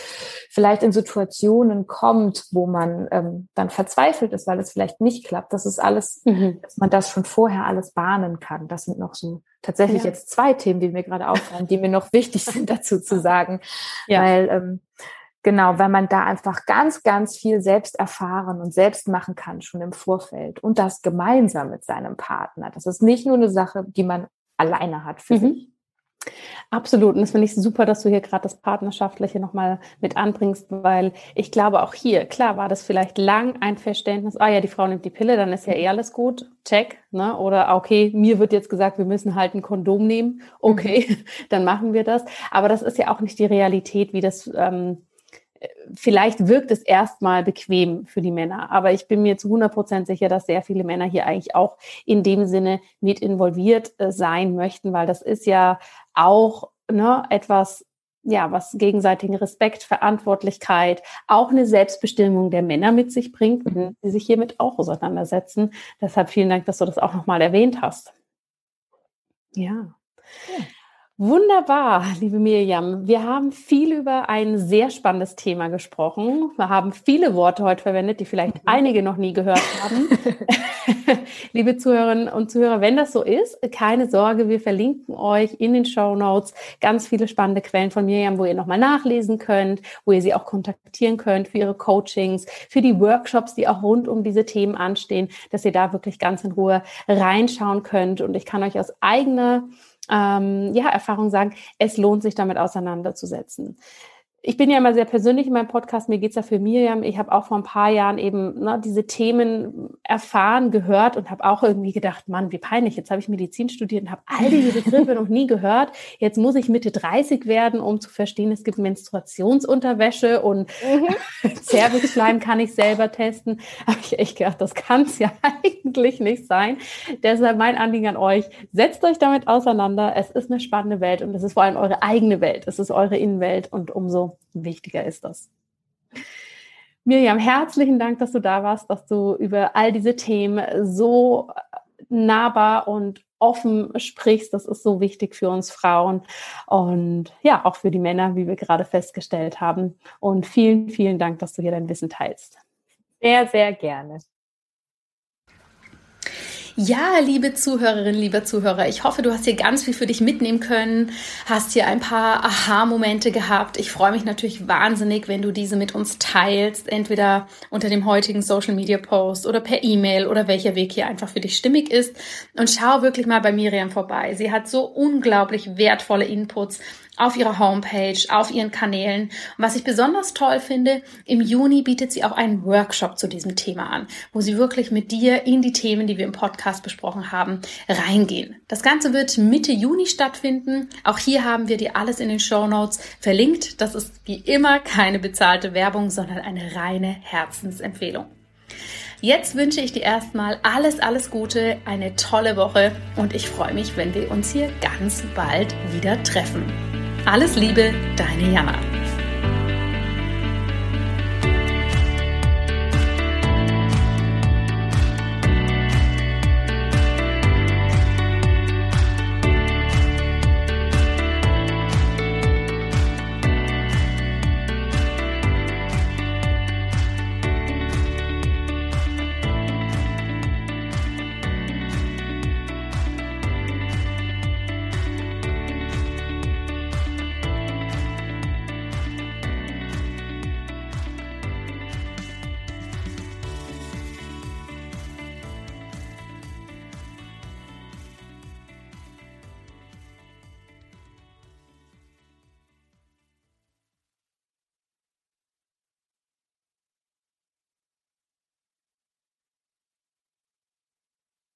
vielleicht in Situationen kommt, wo man ähm, dann verzweifelt ist, weil es vielleicht nicht klappt. Das ist alles, mhm. dass man das schon vorher alles bahnen kann. Das sind noch so tatsächlich ja. jetzt zwei Themen, die mir gerade auffallen, die mir noch wichtig sind dazu zu sagen, ja. weil ähm, Genau, weil man da einfach ganz, ganz viel selbst erfahren und selbst machen kann, schon im Vorfeld. Und das gemeinsam mit seinem Partner. Das ist nicht nur eine Sache, die man alleine hat für mhm. sich. Absolut. Und das finde ich super, dass du hier gerade das Partnerschaftliche nochmal mit anbringst, weil ich glaube auch hier, klar war das vielleicht lang ein Verständnis, ah ja, die Frau nimmt die Pille, dann ist ja eh alles gut, check, ne? Oder okay, mir wird jetzt gesagt, wir müssen halt ein Kondom nehmen, okay, mhm. dann machen wir das. Aber das ist ja auch nicht die Realität, wie das ähm, vielleicht wirkt es erstmal bequem für die Männer, aber ich bin mir zu 100 Prozent sicher, dass sehr viele Männer hier eigentlich auch in dem Sinne mit involviert äh, sein möchten, weil das ist ja auch ne, etwas, ja, was gegenseitigen Respekt, Verantwortlichkeit, auch eine Selbstbestimmung der Männer mit sich bringt, wenn sie sich hiermit auch auseinandersetzen. Deshalb vielen Dank, dass du das auch nochmal erwähnt hast. Ja. ja. Wunderbar, liebe Miriam. Wir haben viel über ein sehr spannendes Thema gesprochen. Wir haben viele Worte heute verwendet, die vielleicht mhm. einige noch nie gehört haben. liebe Zuhörerinnen und Zuhörer, wenn das so ist, keine Sorge, wir verlinken euch in den Show Notes ganz viele spannende Quellen von Miriam, wo ihr nochmal nachlesen könnt, wo ihr sie auch kontaktieren könnt für ihre Coachings, für die Workshops, die auch rund um diese Themen anstehen, dass ihr da wirklich ganz in Ruhe reinschauen könnt. Und ich kann euch aus eigener ähm, ja, Erfahrung sagen, es lohnt sich damit auseinanderzusetzen ich bin ja immer sehr persönlich in meinem Podcast, mir geht's ja für Miriam. Ich habe auch vor ein paar Jahren eben ne, diese Themen erfahren, gehört und habe auch irgendwie gedacht, Mann, wie peinlich, jetzt habe ich Medizin studiert und habe all diese Begriffe noch nie gehört. Jetzt muss ich Mitte 30 werden, um zu verstehen, es gibt Menstruationsunterwäsche und mhm. Zervixschleim kann ich selber testen. Habe ich echt gedacht, das kann es ja eigentlich nicht sein. Deshalb mein Anliegen an euch, setzt euch damit auseinander. Es ist eine spannende Welt und es ist vor allem eure eigene Welt. Es ist eure Innenwelt und umso wichtiger ist das. Miriam, herzlichen Dank, dass du da warst, dass du über all diese Themen so nahbar und offen sprichst. Das ist so wichtig für uns Frauen und ja, auch für die Männer, wie wir gerade festgestellt haben. Und vielen, vielen Dank, dass du hier dein Wissen teilst. Sehr, sehr gerne. Ja, liebe Zuhörerinnen, lieber Zuhörer, ich hoffe, du hast hier ganz viel für dich mitnehmen können, hast hier ein paar Aha-Momente gehabt. Ich freue mich natürlich wahnsinnig, wenn du diese mit uns teilst, entweder unter dem heutigen Social Media Post oder per E-Mail oder welcher Weg hier einfach für dich stimmig ist. Und schau wirklich mal bei Miriam vorbei. Sie hat so unglaublich wertvolle Inputs auf ihrer Homepage, auf ihren Kanälen. Und was ich besonders toll finde, im Juni bietet sie auch einen Workshop zu diesem Thema an, wo sie wirklich mit dir in die Themen, die wir im Podcast besprochen haben, reingehen. Das Ganze wird Mitte Juni stattfinden. Auch hier haben wir dir alles in den Show Notes verlinkt. Das ist wie immer keine bezahlte Werbung, sondern eine reine Herzensempfehlung. Jetzt wünsche ich dir erstmal alles, alles Gute, eine tolle Woche und ich freue mich, wenn wir uns hier ganz bald wieder treffen. Alles Liebe, deine Jana.